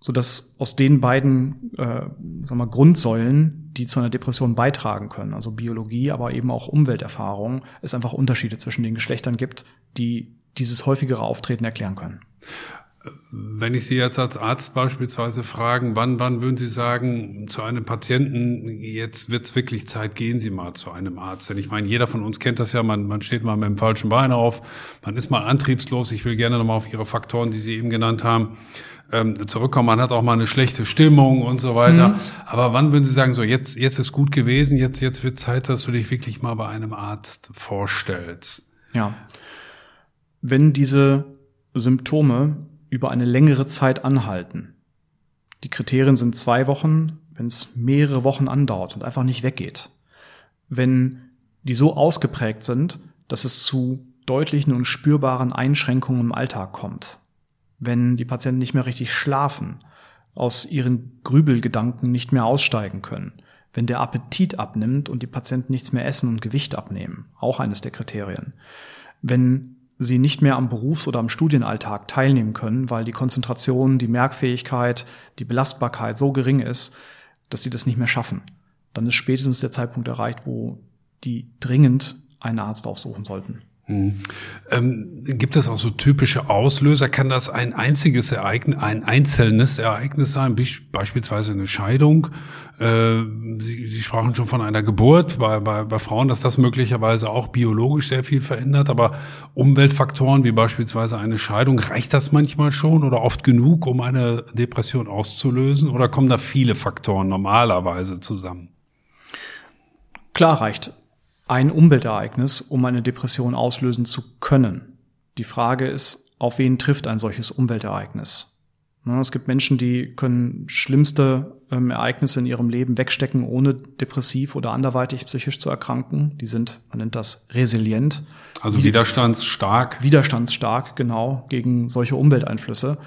so dass aus den beiden äh, sagen wir, Grundsäulen, die zu einer Depression beitragen können, also Biologie, aber eben auch Umwelterfahrung, es einfach Unterschiede zwischen den Geschlechtern gibt, die dieses häufigere Auftreten erklären können. Wenn ich Sie jetzt als Arzt beispielsweise fragen, wann, wann würden Sie sagen zu einem Patienten, jetzt wird's wirklich Zeit, gehen Sie mal zu einem Arzt. Denn ich meine, jeder von uns kennt das ja, man, man steht mal mit dem falschen Bein auf, man ist mal antriebslos. Ich will gerne nochmal auf Ihre Faktoren, die Sie eben genannt haben, ähm, zurückkommen. Man hat auch mal eine schlechte Stimmung und so weiter. Mhm. Aber wann würden Sie sagen, so jetzt, jetzt ist gut gewesen, jetzt, jetzt wird Zeit, dass du dich wirklich mal bei einem Arzt vorstellst? Ja. Wenn diese Symptome über eine längere Zeit anhalten, die Kriterien sind zwei Wochen, wenn es mehrere Wochen andauert und einfach nicht weggeht. Wenn die so ausgeprägt sind, dass es zu deutlichen und spürbaren Einschränkungen im Alltag kommt. Wenn die Patienten nicht mehr richtig schlafen, aus ihren Grübelgedanken nicht mehr aussteigen können, wenn der Appetit abnimmt und die Patienten nichts mehr essen und Gewicht abnehmen, auch eines der Kriterien, wenn sie nicht mehr am Berufs- oder am Studienalltag teilnehmen können, weil die Konzentration, die Merkfähigkeit, die Belastbarkeit so gering ist, dass sie das nicht mehr schaffen. Dann ist spätestens der Zeitpunkt erreicht, wo die dringend einen Arzt aufsuchen sollten. Hm. Ähm, gibt es auch so typische Auslöser? Kann das ein einziges Ereignis, ein einzelnes Ereignis sein, beispielsweise eine Scheidung? Äh, Sie, Sie sprachen schon von einer Geburt bei, bei, bei Frauen, dass das möglicherweise auch biologisch sehr viel verändert, aber Umweltfaktoren wie beispielsweise eine Scheidung, reicht das manchmal schon oder oft genug, um eine Depression auszulösen? Oder kommen da viele Faktoren normalerweise zusammen? Klar reicht ein Umweltereignis, um eine Depression auslösen zu können. Die Frage ist, auf wen trifft ein solches Umweltereignis? Es gibt Menschen, die können schlimmste ähm, Ereignisse in ihrem Leben wegstecken, ohne depressiv oder anderweitig psychisch zu erkranken. Die sind, man nennt das resilient. Also widerstandsstark. Widerstandsstark, genau, gegen solche Umwelteinflüsse.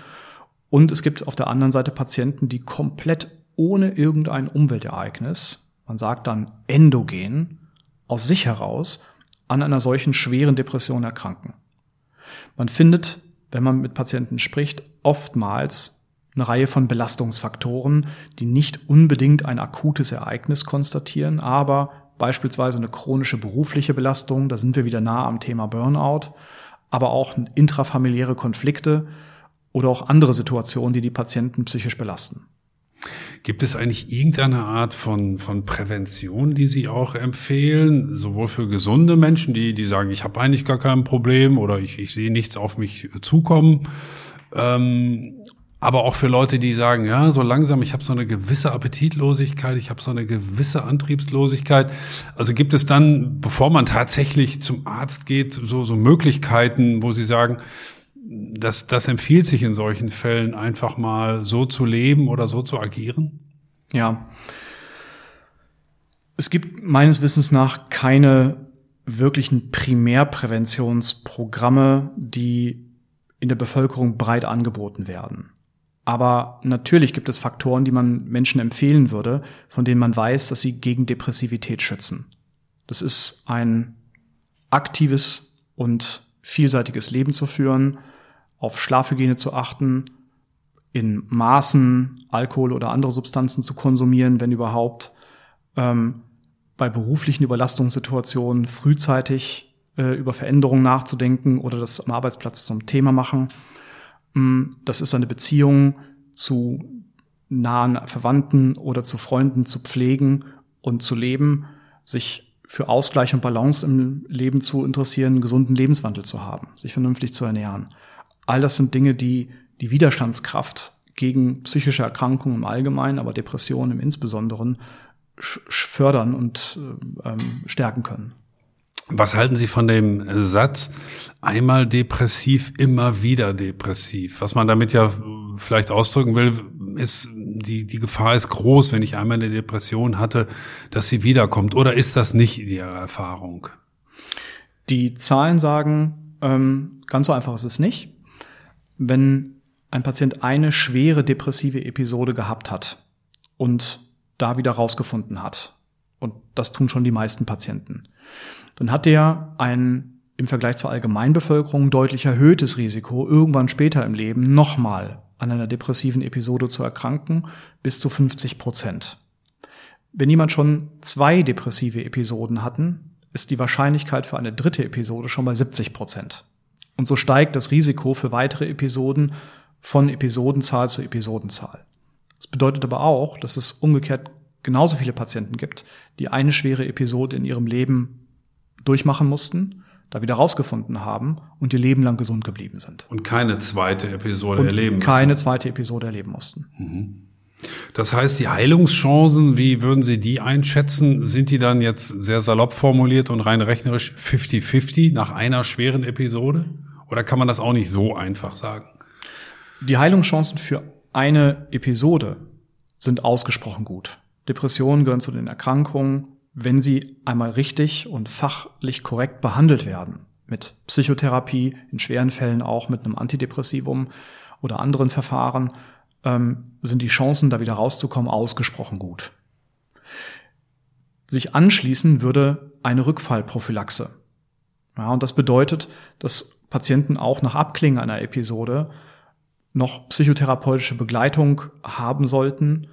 Und es gibt auf der anderen Seite Patienten, die komplett ohne irgendein Umweltereignis, man sagt dann endogen, aus sich heraus an einer solchen schweren Depression erkranken. Man findet, wenn man mit Patienten spricht, oftmals eine Reihe von Belastungsfaktoren, die nicht unbedingt ein akutes Ereignis konstatieren, aber beispielsweise eine chronische berufliche Belastung, da sind wir wieder nah am Thema Burnout, aber auch intrafamiliäre Konflikte oder auch andere Situationen, die die Patienten psychisch belasten. Gibt es eigentlich irgendeine Art von, von Prävention, die Sie auch empfehlen, sowohl für gesunde Menschen, die, die sagen, ich habe eigentlich gar kein Problem oder ich, ich sehe nichts auf mich zukommen, ähm, aber auch für Leute, die sagen, ja, so langsam, ich habe so eine gewisse Appetitlosigkeit, ich habe so eine gewisse Antriebslosigkeit. Also gibt es dann, bevor man tatsächlich zum Arzt geht, so, so Möglichkeiten, wo Sie sagen, das, das empfiehlt sich in solchen Fällen einfach mal so zu leben oder so zu agieren? Ja. Es gibt meines Wissens nach keine wirklichen Primärpräventionsprogramme, die in der Bevölkerung breit angeboten werden. Aber natürlich gibt es Faktoren, die man Menschen empfehlen würde, von denen man weiß, dass sie gegen Depressivität schützen. Das ist ein aktives und vielseitiges Leben zu führen, auf Schlafhygiene zu achten, in Maßen Alkohol oder andere Substanzen zu konsumieren, wenn überhaupt, ähm, bei beruflichen Überlastungssituationen frühzeitig äh, über Veränderungen nachzudenken oder das am Arbeitsplatz zum Thema machen. Mm, das ist eine Beziehung zu nahen Verwandten oder zu Freunden zu pflegen und zu leben, sich für Ausgleich und Balance im Leben zu interessieren, einen gesunden Lebenswandel zu haben, sich vernünftig zu ernähren. All das sind Dinge, die die Widerstandskraft gegen psychische Erkrankungen im Allgemeinen, aber Depressionen im Insbesonderen fördern und äh, ähm, stärken können. Was halten Sie von dem Satz, einmal depressiv, immer wieder depressiv? Was man damit ja vielleicht ausdrücken will, ist, die, die Gefahr ist groß, wenn ich einmal eine Depression hatte, dass sie wiederkommt. Oder ist das nicht Ihre Erfahrung? Die Zahlen sagen, ähm, ganz so einfach ist es nicht wenn ein Patient eine schwere depressive Episode gehabt hat und da wieder rausgefunden hat, und das tun schon die meisten Patienten, dann hat der ein im Vergleich zur Allgemeinbevölkerung deutlich erhöhtes Risiko, irgendwann später im Leben nochmal an einer depressiven Episode zu erkranken, bis zu 50 Prozent. Wenn jemand schon zwei depressive Episoden hatten, ist die Wahrscheinlichkeit für eine dritte Episode schon bei 70 Prozent. Und so steigt das Risiko für weitere Episoden von Episodenzahl zu Episodenzahl. Das bedeutet aber auch, dass es umgekehrt genauso viele Patienten gibt, die eine schwere Episode in ihrem Leben durchmachen mussten, da wieder rausgefunden haben und ihr Leben lang gesund geblieben sind. Und keine zweite Episode und erleben mussten. Keine zweite Episode erleben mussten. Mhm. Das heißt, die Heilungschancen, wie würden Sie die einschätzen? Sind die dann jetzt sehr salopp formuliert und rein rechnerisch 50-50 nach einer schweren Episode? Oder kann man das auch nicht so einfach sagen? Die Heilungschancen für eine Episode sind ausgesprochen gut. Depressionen gehören zu den Erkrankungen, wenn sie einmal richtig und fachlich korrekt behandelt werden. Mit Psychotherapie, in schweren Fällen auch mit einem Antidepressivum oder anderen Verfahren, ähm, sind die Chancen, da wieder rauszukommen, ausgesprochen gut. Sich anschließen würde eine Rückfallprophylaxe. Ja, und das bedeutet, dass Patienten auch nach Abklingen einer Episode noch psychotherapeutische Begleitung haben sollten.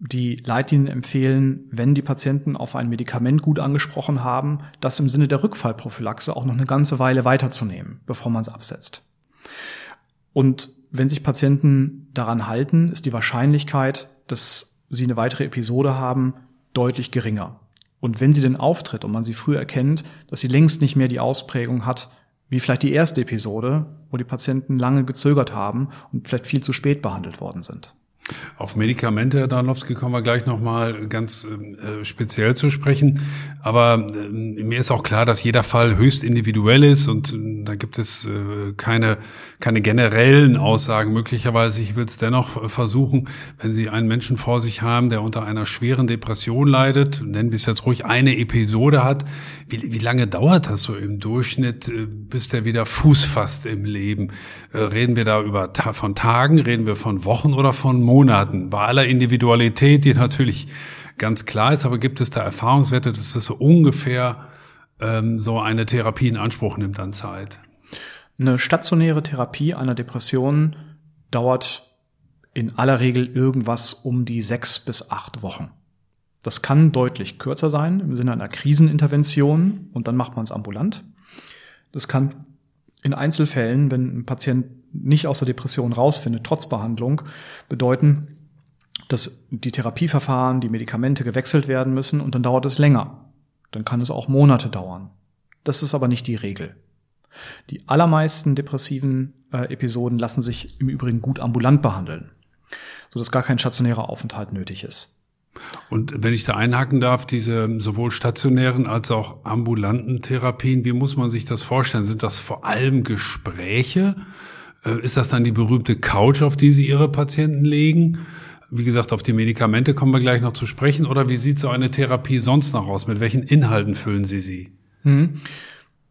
Die Leitlinien empfehlen, wenn die Patienten auf ein Medikament gut angesprochen haben, das im Sinne der Rückfallprophylaxe auch noch eine ganze Weile weiterzunehmen, bevor man es absetzt. Und wenn sich Patienten daran halten, ist die Wahrscheinlichkeit, dass sie eine weitere Episode haben, deutlich geringer. Und wenn sie denn auftritt und man sie früh erkennt, dass sie längst nicht mehr die Ausprägung hat, wie vielleicht die erste Episode, wo die Patienten lange gezögert haben und vielleicht viel zu spät behandelt worden sind. Auf Medikamente, Herr Danlowski, kommen wir gleich nochmal ganz äh, speziell zu sprechen. Aber äh, mir ist auch klar, dass jeder Fall höchst individuell ist und äh, da gibt es äh, keine, keine generellen Aussagen. Möglicherweise, ich will es dennoch versuchen, wenn Sie einen Menschen vor sich haben, der unter einer schweren Depression leidet, nennen wir es jetzt ruhig, eine Episode hat, wie, wie lange dauert das so im Durchschnitt, äh, bis der wieder Fuß fasst im Leben? Äh, reden wir da über von Tagen, reden wir von Wochen oder von Monaten? Bei aller Individualität, die natürlich ganz klar ist, aber gibt es da Erfahrungswerte, dass das so ungefähr ähm, so eine Therapie in Anspruch nimmt an Zeit? Eine stationäre Therapie einer Depression dauert in aller Regel irgendwas um die sechs bis acht Wochen. Das kann deutlich kürzer sein im Sinne einer Krisenintervention und dann macht man es ambulant. Das kann in Einzelfällen, wenn ein Patient nicht aus der Depression rausfindet, trotz Behandlung, bedeuten, dass die Therapieverfahren, die Medikamente gewechselt werden müssen und dann dauert es länger. Dann kann es auch Monate dauern. Das ist aber nicht die Regel. Die allermeisten depressiven äh, Episoden lassen sich im Übrigen gut ambulant behandeln, sodass gar kein stationärer Aufenthalt nötig ist. Und wenn ich da einhaken darf, diese sowohl stationären als auch ambulanten Therapien, wie muss man sich das vorstellen? Sind das vor allem Gespräche? Äh, ist das dann die berühmte Couch, auf die Sie Ihre Patienten legen? Wie gesagt, auf die Medikamente kommen wir gleich noch zu sprechen. Oder wie sieht so eine Therapie sonst noch aus? Mit welchen Inhalten füllen Sie sie? Hm.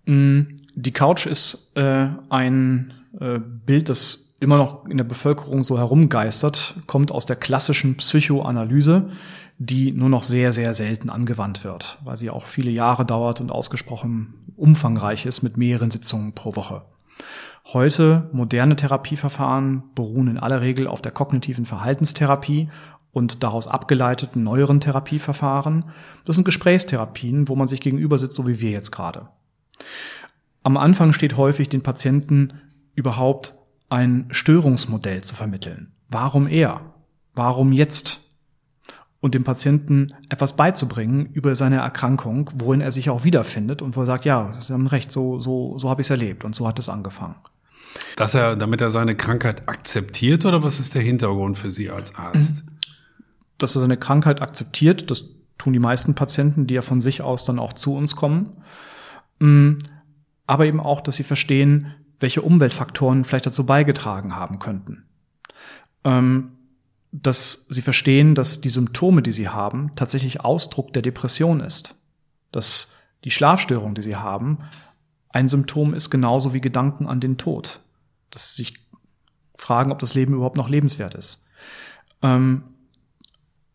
Die Couch ist äh, ein äh, Bild, das immer noch in der Bevölkerung so herumgeistert, kommt aus der klassischen Psychoanalyse, die nur noch sehr, sehr selten angewandt wird, weil sie auch viele Jahre dauert und ausgesprochen umfangreich ist mit mehreren Sitzungen pro Woche. Heute moderne Therapieverfahren beruhen in aller Regel auf der kognitiven Verhaltenstherapie und daraus abgeleiteten neueren Therapieverfahren. Das sind Gesprächstherapien, wo man sich gegenüber sitzt, so wie wir jetzt gerade. Am Anfang steht häufig den Patienten überhaupt ein Störungsmodell zu vermitteln. Warum er? Warum jetzt? Und dem Patienten etwas beizubringen über seine Erkrankung, worin er sich auch wiederfindet und wo er sagt, ja, Sie haben recht, so, so, so habe ich es erlebt und so hat es angefangen. Dass er, damit er seine Krankheit akzeptiert oder was ist der Hintergrund für Sie als Arzt? Dass er seine Krankheit akzeptiert, das tun die meisten Patienten, die ja von sich aus dann auch zu uns kommen. Mm, aber eben auch, dass sie verstehen, welche Umweltfaktoren vielleicht dazu beigetragen haben könnten. Dass sie verstehen, dass die Symptome, die sie haben, tatsächlich Ausdruck der Depression ist. Dass die Schlafstörung, die sie haben, ein Symptom ist genauso wie Gedanken an den Tod. Dass sie sich fragen, ob das Leben überhaupt noch lebenswert ist. Ähm,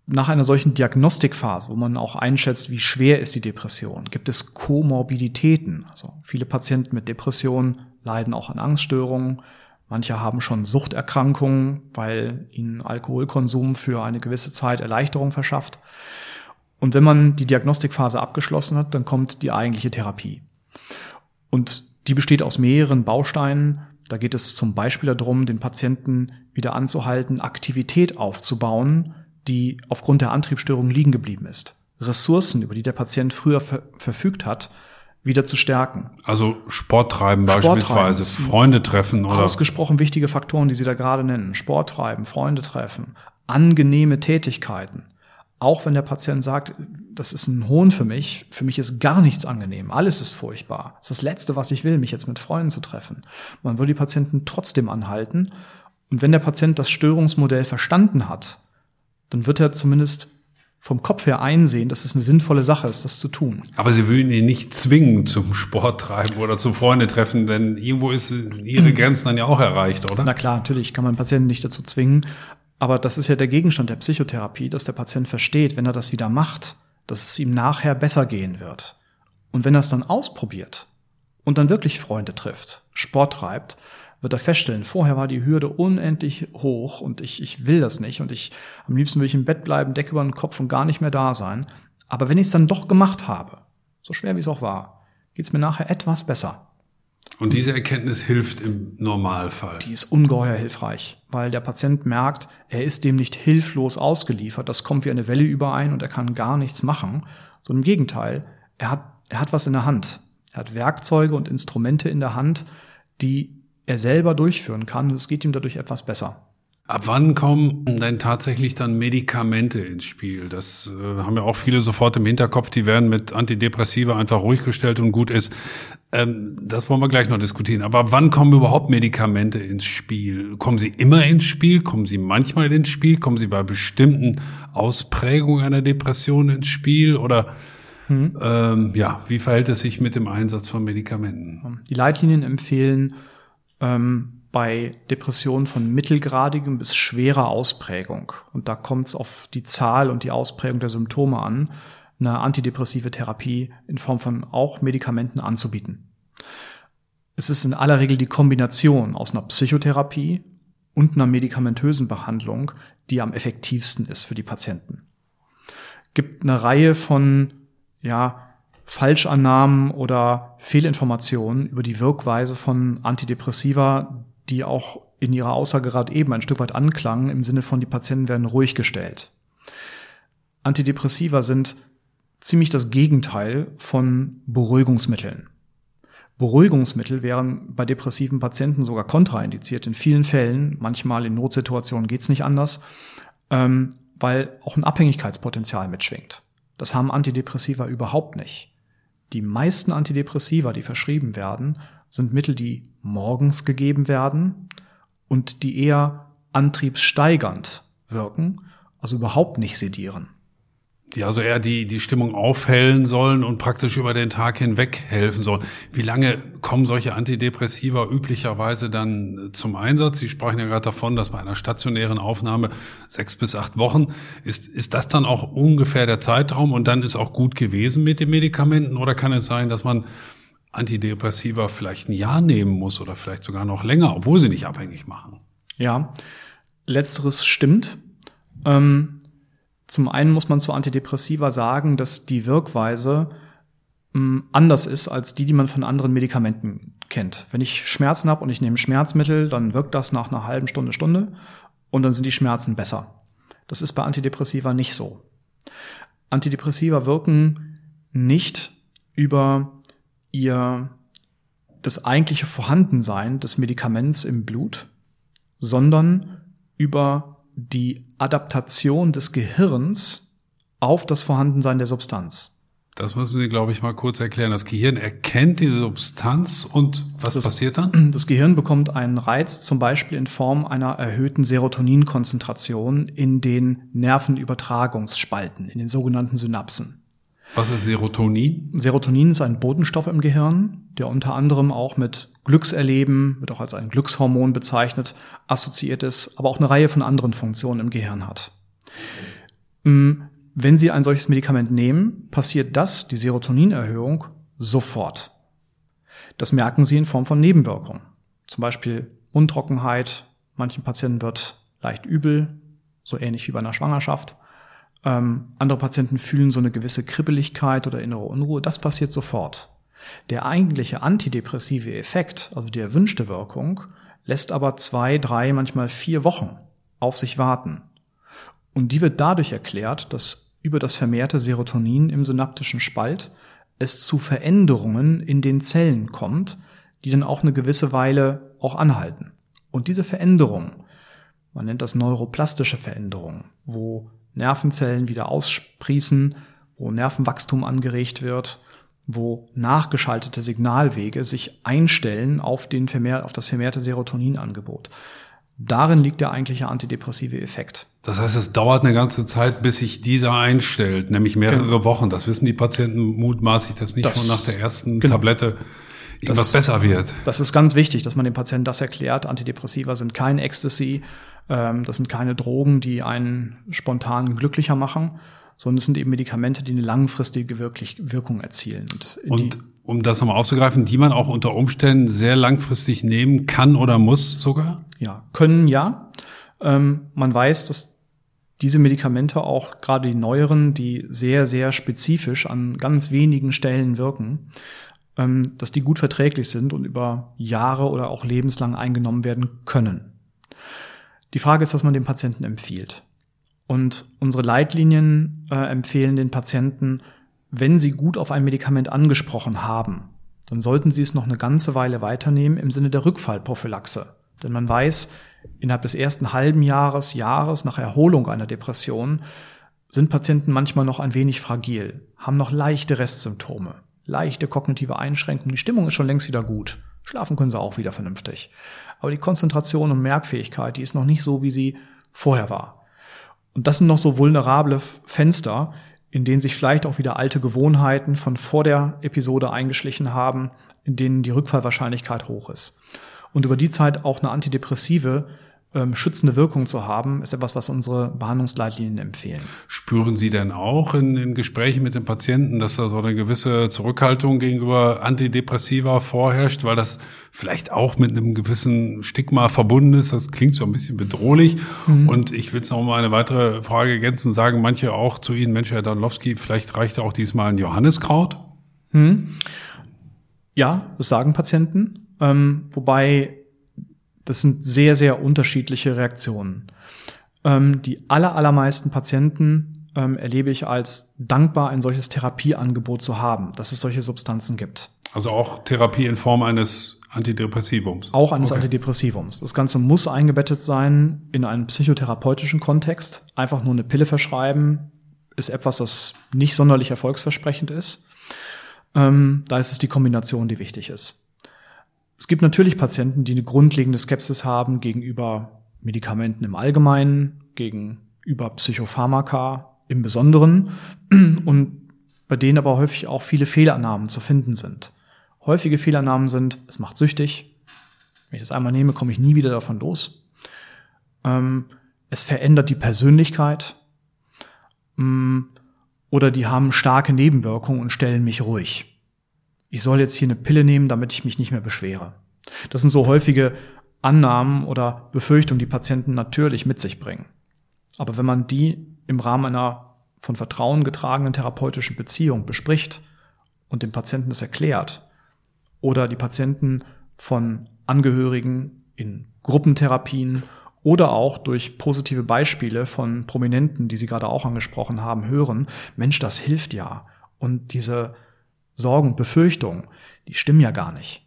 nach einer solchen Diagnostikphase, wo man auch einschätzt, wie schwer ist die Depression, gibt es Komorbiditäten. Also viele Patienten mit Depression leiden auch an Angststörungen. Manche haben schon Suchterkrankungen, weil ihnen Alkoholkonsum für eine gewisse Zeit Erleichterung verschafft. Und wenn man die Diagnostikphase abgeschlossen hat, dann kommt die eigentliche Therapie. Und die besteht aus mehreren Bausteinen. Da geht es zum Beispiel darum, den Patienten wieder anzuhalten, Aktivität aufzubauen, die aufgrund der Antriebsstörung liegen geblieben ist. Ressourcen, über die der Patient früher ver verfügt hat, wieder zu stärken. Also Sport treiben beispielsweise, Freunde treffen oder? Ausgesprochen wichtige Faktoren, die Sie da gerade nennen. Sport treiben, Freunde treffen, angenehme Tätigkeiten. Auch wenn der Patient sagt, das ist ein Hohn für mich, für mich ist gar nichts angenehm, alles ist furchtbar. Das ist das Letzte, was ich will, mich jetzt mit Freunden zu treffen. Man will die Patienten trotzdem anhalten. Und wenn der Patient das Störungsmodell verstanden hat, dann wird er zumindest vom Kopf her einsehen, dass es eine sinnvolle Sache ist, das zu tun. Aber Sie würden ihn nicht zwingen zum Sport treiben oder zum Freunde treffen, denn irgendwo ist Ihre Grenzen dann ja auch erreicht, oder? Na klar, natürlich kann man Patienten nicht dazu zwingen. Aber das ist ja der Gegenstand der Psychotherapie, dass der Patient versteht, wenn er das wieder macht, dass es ihm nachher besser gehen wird. Und wenn er es dann ausprobiert und dann wirklich Freunde trifft, Sport treibt, wird er feststellen, vorher war die Hürde unendlich hoch und ich, ich will das nicht und ich, am liebsten will ich im Bett bleiben, Decke über den Kopf und gar nicht mehr da sein. Aber wenn ich es dann doch gemacht habe, so schwer wie es auch war, geht es mir nachher etwas besser. Und diese Erkenntnis hilft im Normalfall. Die ist ungeheuer hilfreich, weil der Patient merkt, er ist dem nicht hilflos ausgeliefert. Das kommt wie eine Welle überein und er kann gar nichts machen. Sondern im Gegenteil, er hat, er hat was in der Hand. Er hat Werkzeuge und Instrumente in der Hand, die er selber durchführen kann. Es geht ihm dadurch etwas besser. Ab wann kommen denn tatsächlich dann Medikamente ins Spiel? Das äh, haben ja auch viele sofort im Hinterkopf, die werden mit Antidepressiva einfach ruhig gestellt und gut ist. Ähm, das wollen wir gleich noch diskutieren. Aber ab wann kommen überhaupt Medikamente ins Spiel? Kommen sie immer ins Spiel? Kommen sie manchmal ins Spiel? Kommen sie bei bestimmten Ausprägungen einer Depression ins Spiel? Oder hm. ähm, ja, wie verhält es sich mit dem Einsatz von Medikamenten? Die Leitlinien empfehlen ähm bei Depressionen von mittelgradigem bis schwerer Ausprägung, und da kommt es auf die Zahl und die Ausprägung der Symptome an, eine antidepressive Therapie in Form von auch Medikamenten anzubieten. Es ist in aller Regel die Kombination aus einer Psychotherapie und einer medikamentösen Behandlung, die am effektivsten ist für die Patienten. Gibt eine Reihe von ja, Falschannahmen oder Fehlinformationen über die Wirkweise von Antidepressiva, die auch in ihrer Aussage gerade eben ein Stück weit anklangen, im Sinne von, die Patienten werden ruhig gestellt. Antidepressiva sind ziemlich das Gegenteil von Beruhigungsmitteln. Beruhigungsmittel wären bei depressiven Patienten sogar kontraindiziert in vielen Fällen. Manchmal in Notsituationen geht's nicht anders, ähm, weil auch ein Abhängigkeitspotenzial mitschwingt. Das haben Antidepressiva überhaupt nicht. Die meisten Antidepressiva, die verschrieben werden, sind Mittel, die morgens gegeben werden und die eher antriebssteigernd wirken, also überhaupt nicht sedieren. Die also eher die, die Stimmung aufhellen sollen und praktisch über den Tag hinweg helfen sollen. Wie lange kommen solche Antidepressiva üblicherweise dann zum Einsatz? Sie sprachen ja gerade davon, dass bei einer stationären Aufnahme sechs bis acht Wochen. Ist, ist das dann auch ungefähr der Zeitraum und dann ist auch gut gewesen mit den Medikamenten? Oder kann es sein, dass man Antidepressiva vielleicht ein Jahr nehmen muss oder vielleicht sogar noch länger, obwohl sie nicht abhängig machen. Ja, letzteres stimmt. Ähm, zum einen muss man zu Antidepressiva sagen, dass die Wirkweise ähm, anders ist als die, die man von anderen Medikamenten kennt. Wenn ich Schmerzen habe und ich nehme Schmerzmittel, dann wirkt das nach einer halben Stunde, Stunde und dann sind die Schmerzen besser. Das ist bei Antidepressiva nicht so. Antidepressiva wirken nicht über ihr das eigentliche Vorhandensein des Medikaments im Blut, sondern über die Adaptation des Gehirns auf das Vorhandensein der Substanz. Das müssen Sie, glaube ich, mal kurz erklären. Das Gehirn erkennt die Substanz und was das, passiert dann? Das Gehirn bekommt einen Reiz, zum Beispiel in Form einer erhöhten Serotoninkonzentration in den Nervenübertragungsspalten, in den sogenannten Synapsen. Was ist Serotonin? Serotonin ist ein Botenstoff im Gehirn, der unter anderem auch mit Glückserleben, wird auch als ein Glückshormon bezeichnet, assoziiert ist, aber auch eine Reihe von anderen Funktionen im Gehirn hat. Mm, wenn Sie ein solches Medikament nehmen, passiert das, die Serotoninerhöhung, sofort. Das merken Sie in Form von Nebenwirkungen. Zum Beispiel Mundtrockenheit, manchen Patienten wird leicht übel, so ähnlich wie bei einer Schwangerschaft. Ähm, andere Patienten fühlen so eine gewisse Kribbeligkeit oder innere Unruhe. Das passiert sofort. Der eigentliche antidepressive Effekt, also die erwünschte Wirkung, lässt aber zwei, drei, manchmal vier Wochen auf sich warten. Und die wird dadurch erklärt, dass über das vermehrte Serotonin im synaptischen Spalt es zu Veränderungen in den Zellen kommt, die dann auch eine gewisse Weile auch anhalten. Und diese Veränderung, man nennt das neuroplastische Veränderung, wo Nervenzellen wieder aussprießen, wo Nervenwachstum angeregt wird, wo nachgeschaltete Signalwege sich einstellen auf, den vermehr, auf das vermehrte Serotoninangebot. Darin liegt der eigentliche antidepressive Effekt. Das heißt, es dauert eine ganze Zeit, bis sich dieser einstellt, nämlich mehrere genau. Wochen. Das wissen die Patienten mutmaßlich, dass nicht das, schon nach der ersten genau. Tablette irgendwas das, besser wird. Das ist ganz wichtig, dass man dem Patienten das erklärt. Antidepressiva sind kein Ecstasy, ähm, das sind keine Drogen, die einen spontan glücklicher machen, sondern es sind eben Medikamente, die eine langfristige wirklich Wirkung erzielen. Und, Und um das nochmal aufzugreifen, die man auch unter Umständen sehr langfristig nehmen kann oder muss sogar? Ja, können ja. Ähm, man weiß, dass diese Medikamente auch gerade die neueren, die sehr, sehr spezifisch an ganz wenigen Stellen wirken, ähm, dass die gut verträglich sind und über Jahre oder auch lebenslang eingenommen werden können. Die Frage ist, was man dem Patienten empfiehlt. Und unsere Leitlinien äh, empfehlen den Patienten, wenn sie gut auf ein Medikament angesprochen haben, dann sollten sie es noch eine ganze Weile weiternehmen im Sinne der Rückfallprophylaxe. Denn man weiß, innerhalb des ersten halben Jahres, Jahres nach Erholung einer Depression sind Patienten manchmal noch ein wenig fragil, haben noch leichte Restsymptome, leichte kognitive Einschränkungen, die Stimmung ist schon längst wieder gut, schlafen können sie auch wieder vernünftig. Aber die Konzentration und Merkfähigkeit, die ist noch nicht so, wie sie vorher war. Und das sind noch so vulnerable Fenster, in denen sich vielleicht auch wieder alte Gewohnheiten von vor der Episode eingeschlichen haben, in denen die Rückfallwahrscheinlichkeit hoch ist. Und über die Zeit auch eine Antidepressive ähm, schützende Wirkung zu haben, ist etwas, was unsere Behandlungsleitlinien empfehlen. Spüren Sie denn auch in, in Gesprächen mit den Patienten, dass da so eine gewisse Zurückhaltung gegenüber Antidepressiva vorherrscht, weil das vielleicht auch mit einem gewissen Stigma verbunden ist? Das klingt so ein bisschen bedrohlich. Mhm. Und ich will jetzt noch mal eine weitere Frage ergänzen. Sagen manche auch zu Ihnen, Mensch, Herr Danlowski, vielleicht reicht auch diesmal ein Johanniskraut? Mhm. Ja, das sagen Patienten. Ähm, wobei das sind sehr, sehr unterschiedliche Reaktionen. Ähm, die aller, allermeisten Patienten ähm, erlebe ich als dankbar, ein solches Therapieangebot zu haben, dass es solche Substanzen gibt. Also auch Therapie in Form eines Antidepressivums. Auch eines okay. Antidepressivums. Das Ganze muss eingebettet sein in einen psychotherapeutischen Kontext. Einfach nur eine Pille verschreiben ist etwas, das nicht sonderlich erfolgsversprechend ist. Ähm, da ist es die Kombination, die wichtig ist. Es gibt natürlich Patienten, die eine grundlegende Skepsis haben gegenüber Medikamenten im Allgemeinen, gegenüber Psychopharmaka im Besonderen und bei denen aber häufig auch viele Fehlannahmen zu finden sind. Häufige Fehlannahmen sind, es macht süchtig. Wenn ich das einmal nehme, komme ich nie wieder davon los. Ähm, es verändert die Persönlichkeit. Mm, oder die haben starke Nebenwirkungen und stellen mich ruhig ich soll jetzt hier eine Pille nehmen, damit ich mich nicht mehr beschwere. Das sind so häufige Annahmen oder Befürchtungen, die Patienten natürlich mit sich bringen. Aber wenn man die im Rahmen einer von Vertrauen getragenen therapeutischen Beziehung bespricht und dem Patienten das erklärt oder die Patienten von Angehörigen in Gruppentherapien oder auch durch positive Beispiele von Prominenten, die Sie gerade auch angesprochen haben, hören, Mensch, das hilft ja. Und diese Sorgen, Befürchtungen, die stimmen ja gar nicht.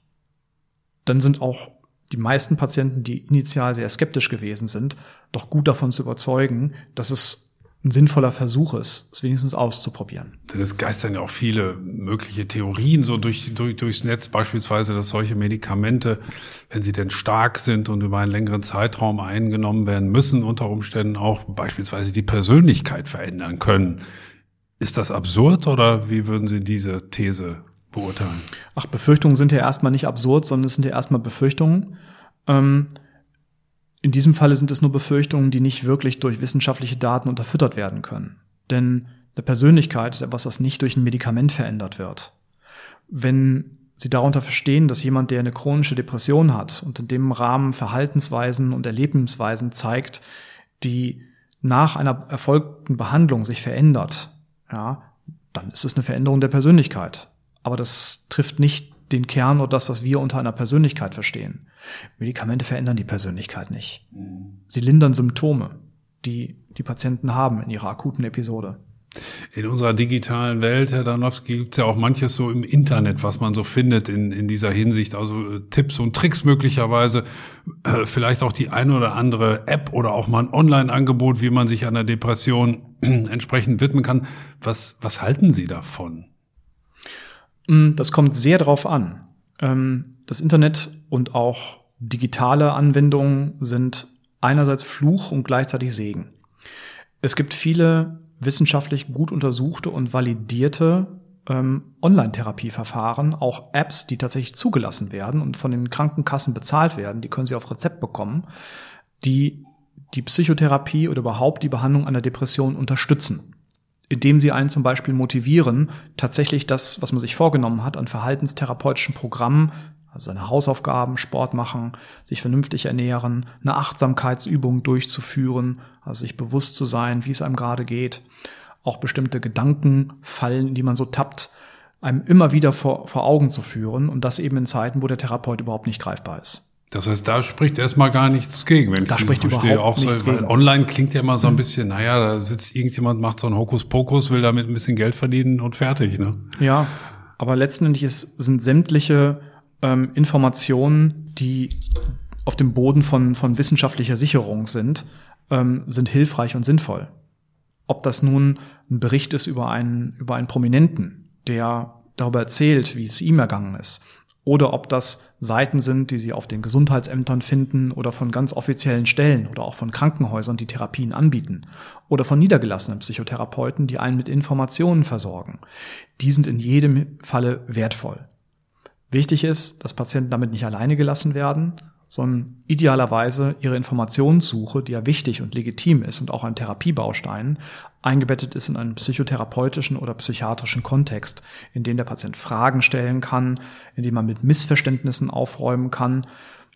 Dann sind auch die meisten Patienten, die initial sehr skeptisch gewesen sind, doch gut davon zu überzeugen, dass es ein sinnvoller Versuch ist, es wenigstens auszuprobieren. Denn es geistern ja auch viele mögliche Theorien so durch, durch, durchs Netz, beispielsweise, dass solche Medikamente, wenn sie denn stark sind und über einen längeren Zeitraum eingenommen werden müssen, unter Umständen auch beispielsweise die Persönlichkeit verändern können. Ist das absurd oder wie würden Sie diese These beurteilen? Ach, Befürchtungen sind ja erstmal nicht absurd, sondern es sind ja erstmal Befürchtungen. Ähm, in diesem Falle sind es nur Befürchtungen, die nicht wirklich durch wissenschaftliche Daten unterfüttert werden können. Denn eine Persönlichkeit ist etwas, das nicht durch ein Medikament verändert wird. Wenn Sie darunter verstehen, dass jemand, der eine chronische Depression hat und in dem Rahmen Verhaltensweisen und Erlebensweisen zeigt, die nach einer erfolgten Behandlung sich verändert, ja, dann ist es eine Veränderung der Persönlichkeit. Aber das trifft nicht den Kern oder das, was wir unter einer Persönlichkeit verstehen. Medikamente verändern die Persönlichkeit nicht. Sie lindern Symptome, die die Patienten haben in ihrer akuten Episode. In unserer digitalen Welt, Herr Danowski, gibt es ja auch manches so im Internet, was man so findet in, in dieser Hinsicht. Also äh, Tipps und Tricks möglicherweise, äh, vielleicht auch die eine oder andere App oder auch mal ein Online-Angebot, wie man sich einer Depression entsprechend widmen kann. Was, was halten Sie davon? Mm, das kommt sehr darauf an. Ähm, das Internet und auch digitale Anwendungen sind einerseits Fluch und gleichzeitig Segen. Es gibt viele wissenschaftlich gut untersuchte und validierte ähm, Online-Therapieverfahren, auch Apps, die tatsächlich zugelassen werden und von den Krankenkassen bezahlt werden, die können Sie auf Rezept bekommen, die die Psychotherapie oder überhaupt die Behandlung einer Depression unterstützen, indem sie einen zum Beispiel motivieren, tatsächlich das, was man sich vorgenommen hat, an verhaltenstherapeutischen Programmen also seine Hausaufgaben, Sport machen, sich vernünftig ernähren, eine Achtsamkeitsübung durchzuführen, also sich bewusst zu sein, wie es einem gerade geht, auch bestimmte Gedankenfallen, in die man so tappt, einem immer wieder vor, vor Augen zu führen und das eben in Zeiten, wo der Therapeut überhaupt nicht greifbar ist. Das heißt, da spricht erstmal gar nichts gegen. Wenn da ich spricht verstehe. überhaupt auch nichts so, gegen. Online klingt ja immer so ein hm. bisschen, naja, da sitzt irgendjemand, macht so einen Hokuspokus, will damit ein bisschen Geld verdienen und fertig. Ne? Ja, aber letztendlich ist, sind sämtliche ähm, Informationen, die auf dem Boden von, von wissenschaftlicher Sicherung sind, ähm, sind hilfreich und sinnvoll. Ob das nun ein Bericht ist über einen, über einen Prominenten, der darüber erzählt, wie es ihm ergangen ist, oder ob das Seiten sind, die Sie auf den Gesundheitsämtern finden oder von ganz offiziellen Stellen oder auch von Krankenhäusern, die Therapien anbieten oder von niedergelassenen Psychotherapeuten, die einen mit Informationen versorgen. Die sind in jedem Falle wertvoll. Wichtig ist, dass Patienten damit nicht alleine gelassen werden, sondern idealerweise ihre Informationssuche, die ja wichtig und legitim ist und auch ein Therapiebaustein, eingebettet ist in einen psychotherapeutischen oder psychiatrischen Kontext, in dem der Patient Fragen stellen kann, in dem man mit Missverständnissen aufräumen kann,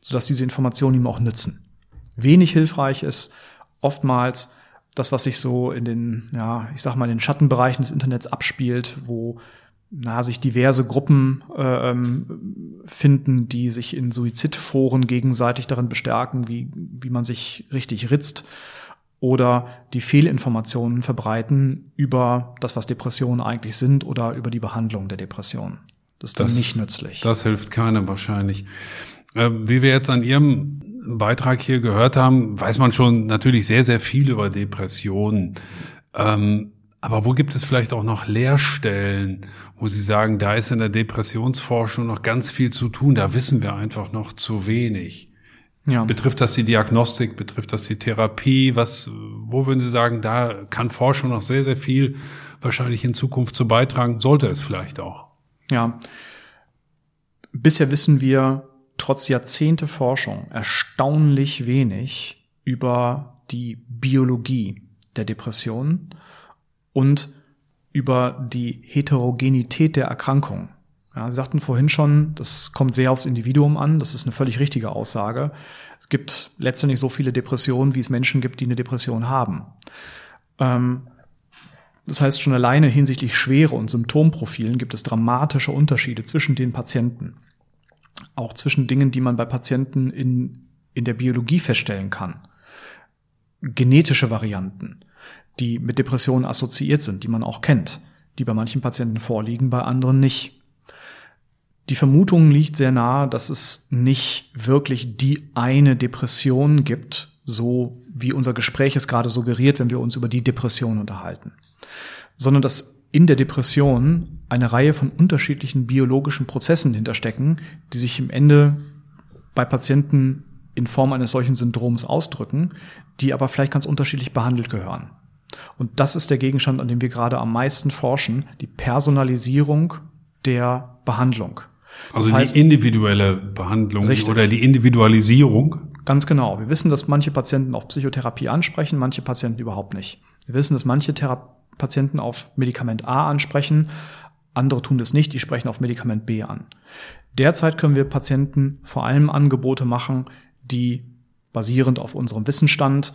sodass diese Informationen ihm auch nützen. Wenig hilfreich ist oftmals das, was sich so in den, ja, ich sag mal, in den Schattenbereichen des Internets abspielt, wo na, sich diverse Gruppen äh, ähm, finden, die sich in Suizidforen gegenseitig darin bestärken, wie, wie man sich richtig ritzt oder die Fehlinformationen verbreiten über das, was Depressionen eigentlich sind oder über die Behandlung der Depression. Das ist dann das, nicht nützlich. Das hilft keinem wahrscheinlich. Äh, wie wir jetzt an Ihrem Beitrag hier gehört haben, weiß man schon natürlich sehr, sehr viel über Depressionen. Ähm, aber wo gibt es vielleicht auch noch Leerstellen, wo Sie sagen, da ist in der Depressionsforschung noch ganz viel zu tun, da wissen wir einfach noch zu wenig. Ja. Betrifft das die Diagnostik, betrifft das die Therapie? Was, wo würden Sie sagen, da kann Forschung noch sehr, sehr viel wahrscheinlich in Zukunft zu beitragen, sollte es vielleicht auch? Ja. Bisher wissen wir trotz Jahrzehnte Forschung erstaunlich wenig über die Biologie der Depression und über die Heterogenität der Erkrankung. Ja, Sie sagten vorhin schon, das kommt sehr aufs Individuum an. Das ist eine völlig richtige Aussage. Es gibt letztendlich so viele Depressionen, wie es Menschen gibt, die eine Depression haben. Ähm, das heißt, schon alleine hinsichtlich Schwere und Symptomprofilen gibt es dramatische Unterschiede zwischen den Patienten. Auch zwischen Dingen, die man bei Patienten in, in der Biologie feststellen kann. Genetische Varianten die mit Depressionen assoziiert sind, die man auch kennt, die bei manchen Patienten vorliegen, bei anderen nicht. Die Vermutung liegt sehr nahe, dass es nicht wirklich die eine Depression gibt, so wie unser Gespräch es gerade suggeriert, wenn wir uns über die Depression unterhalten, sondern dass in der Depression eine Reihe von unterschiedlichen biologischen Prozessen hinterstecken, die sich im Ende bei Patienten in Form eines solchen Syndroms ausdrücken, die aber vielleicht ganz unterschiedlich behandelt gehören. Und das ist der Gegenstand, an dem wir gerade am meisten forschen, die Personalisierung der Behandlung. Also das heißt, die individuelle Behandlung richtig. oder die Individualisierung. Ganz genau. Wir wissen, dass manche Patienten auf Psychotherapie ansprechen, manche Patienten überhaupt nicht. Wir wissen, dass manche Thera Patienten auf Medikament A ansprechen, andere tun das nicht, die sprechen auf Medikament B an. Derzeit können wir Patienten vor allem Angebote machen, die basierend auf unserem Wissensstand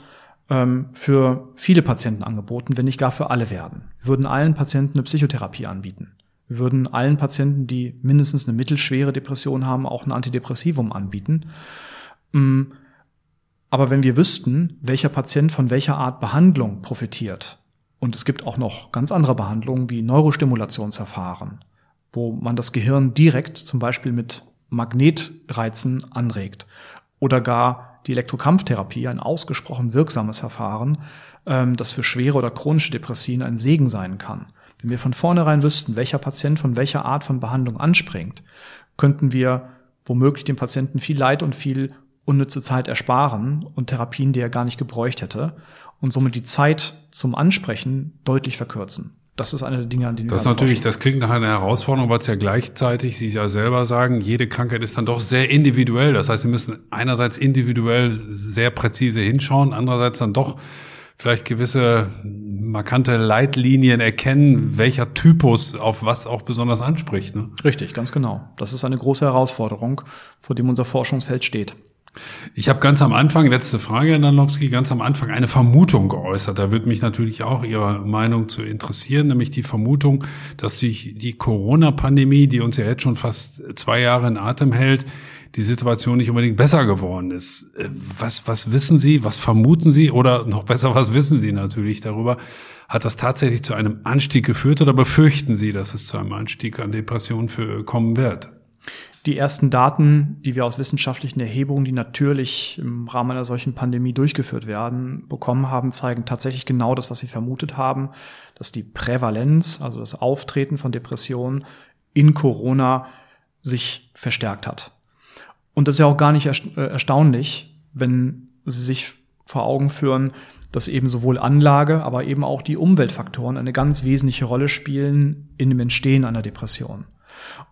für viele Patienten angeboten, wenn nicht gar für alle werden. Wir würden allen Patienten eine Psychotherapie anbieten. Wir würden allen Patienten, die mindestens eine mittelschwere Depression haben, auch ein Antidepressivum anbieten. Mm, aber wenn wir wüssten, welcher Patient von welcher Art Behandlung profitiert, und es gibt auch noch ganz andere Behandlungen wie Neurostimulationsverfahren, wo man das Gehirn direkt zum Beispiel mit Magnetreizen anregt oder gar die Elektrokrampftherapie ein ausgesprochen wirksames Verfahren, ähm, das für schwere oder chronische Depressien ein Segen sein kann. Wenn wir von vornherein wüssten, welcher Patient von welcher Art von Behandlung anspringt, könnten wir womöglich dem Patienten viel Leid und viel unnütze Zeit ersparen und Therapien, die er gar nicht gebräucht hätte und somit die Zeit zum Ansprechen deutlich verkürzen. Das ist eine der Dinge, an denen wir Das natürlich, das klingt nach einer Herausforderung, weil es ja gleichzeitig, Sie ja selber sagen, jede Krankheit ist dann doch sehr individuell. Das heißt, Sie müssen einerseits individuell sehr präzise hinschauen, andererseits dann doch vielleicht gewisse markante Leitlinien erkennen, welcher Typus auf was auch besonders anspricht. Ne? Richtig, ganz genau. Das ist eine große Herausforderung, vor dem unser Forschungsfeld steht. Ich habe ganz am Anfang, letzte Frage, Herr Danlowski, ganz am Anfang eine Vermutung geäußert. Da würde mich natürlich auch Ihre Meinung zu interessieren, nämlich die Vermutung, dass durch die Corona-Pandemie, die uns ja jetzt schon fast zwei Jahre in Atem hält, die Situation nicht unbedingt besser geworden ist. Was, was wissen Sie, was vermuten Sie oder noch besser, was wissen Sie natürlich darüber? Hat das tatsächlich zu einem Anstieg geführt oder befürchten Sie, dass es zu einem Anstieg an Depressionen für, kommen wird? Die ersten Daten, die wir aus wissenschaftlichen Erhebungen, die natürlich im Rahmen einer solchen Pandemie durchgeführt werden, bekommen haben, zeigen tatsächlich genau das, was Sie vermutet haben, dass die Prävalenz, also das Auftreten von Depressionen in Corona sich verstärkt hat. Und das ist ja auch gar nicht äh, erstaunlich, wenn Sie sich vor Augen führen, dass eben sowohl Anlage, aber eben auch die Umweltfaktoren eine ganz wesentliche Rolle spielen in dem Entstehen einer Depression.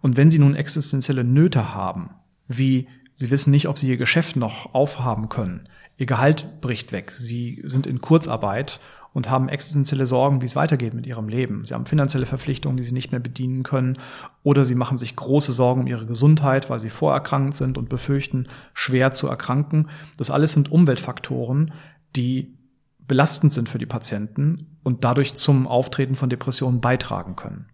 Und wenn Sie nun existenzielle Nöte haben, wie Sie wissen nicht, ob Sie Ihr Geschäft noch aufhaben können, Ihr Gehalt bricht weg, Sie sind in Kurzarbeit und haben existenzielle Sorgen, wie es weitergeht mit ihrem Leben. Sie haben finanzielle Verpflichtungen, die sie nicht mehr bedienen können, oder sie machen sich große Sorgen um ihre Gesundheit, weil sie vorerkrankt sind und befürchten, schwer zu erkranken. Das alles sind Umweltfaktoren, die belastend sind für die Patienten und dadurch zum Auftreten von Depressionen beitragen können.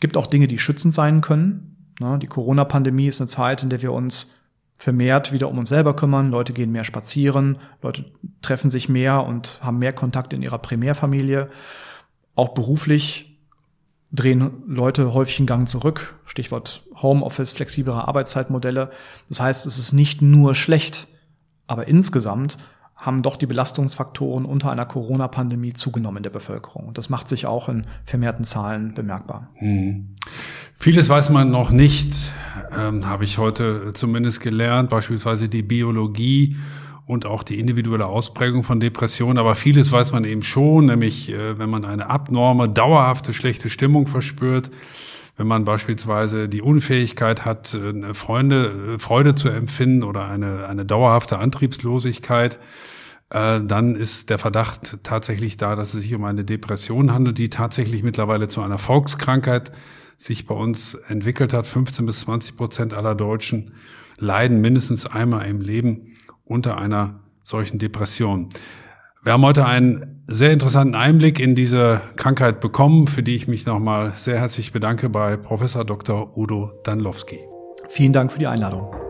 Gibt auch Dinge, die schützend sein können. Die Corona-Pandemie ist eine Zeit, in der wir uns vermehrt wieder um uns selber kümmern. Leute gehen mehr spazieren, Leute treffen sich mehr und haben mehr Kontakt in ihrer Primärfamilie. Auch beruflich drehen Leute häufig einen Gang zurück. Stichwort Homeoffice, flexiblere Arbeitszeitmodelle. Das heißt, es ist nicht nur schlecht, aber insgesamt haben doch die Belastungsfaktoren unter einer Corona-Pandemie zugenommen in der Bevölkerung. Und das macht sich auch in vermehrten Zahlen bemerkbar. Hm. Vieles weiß man noch nicht, ähm, habe ich heute zumindest gelernt, beispielsweise die Biologie und auch die individuelle Ausprägung von Depressionen. Aber vieles weiß man eben schon, nämlich äh, wenn man eine abnorme, dauerhafte schlechte Stimmung verspürt, wenn man beispielsweise die Unfähigkeit hat, eine Freunde, äh, Freude zu empfinden oder eine, eine dauerhafte Antriebslosigkeit, äh, dann ist der Verdacht tatsächlich da, dass es sich um eine Depression handelt, die tatsächlich mittlerweile zu einer Volkskrankheit sich bei uns entwickelt hat. 15 bis 20 Prozent aller Deutschen leiden mindestens einmal im Leben unter einer solchen Depression. Wir haben heute einen sehr interessanten Einblick in diese Krankheit bekommen, für die ich mich nochmal sehr herzlich bedanke bei Professor Dr. Udo Danlowski. Vielen Dank für die Einladung.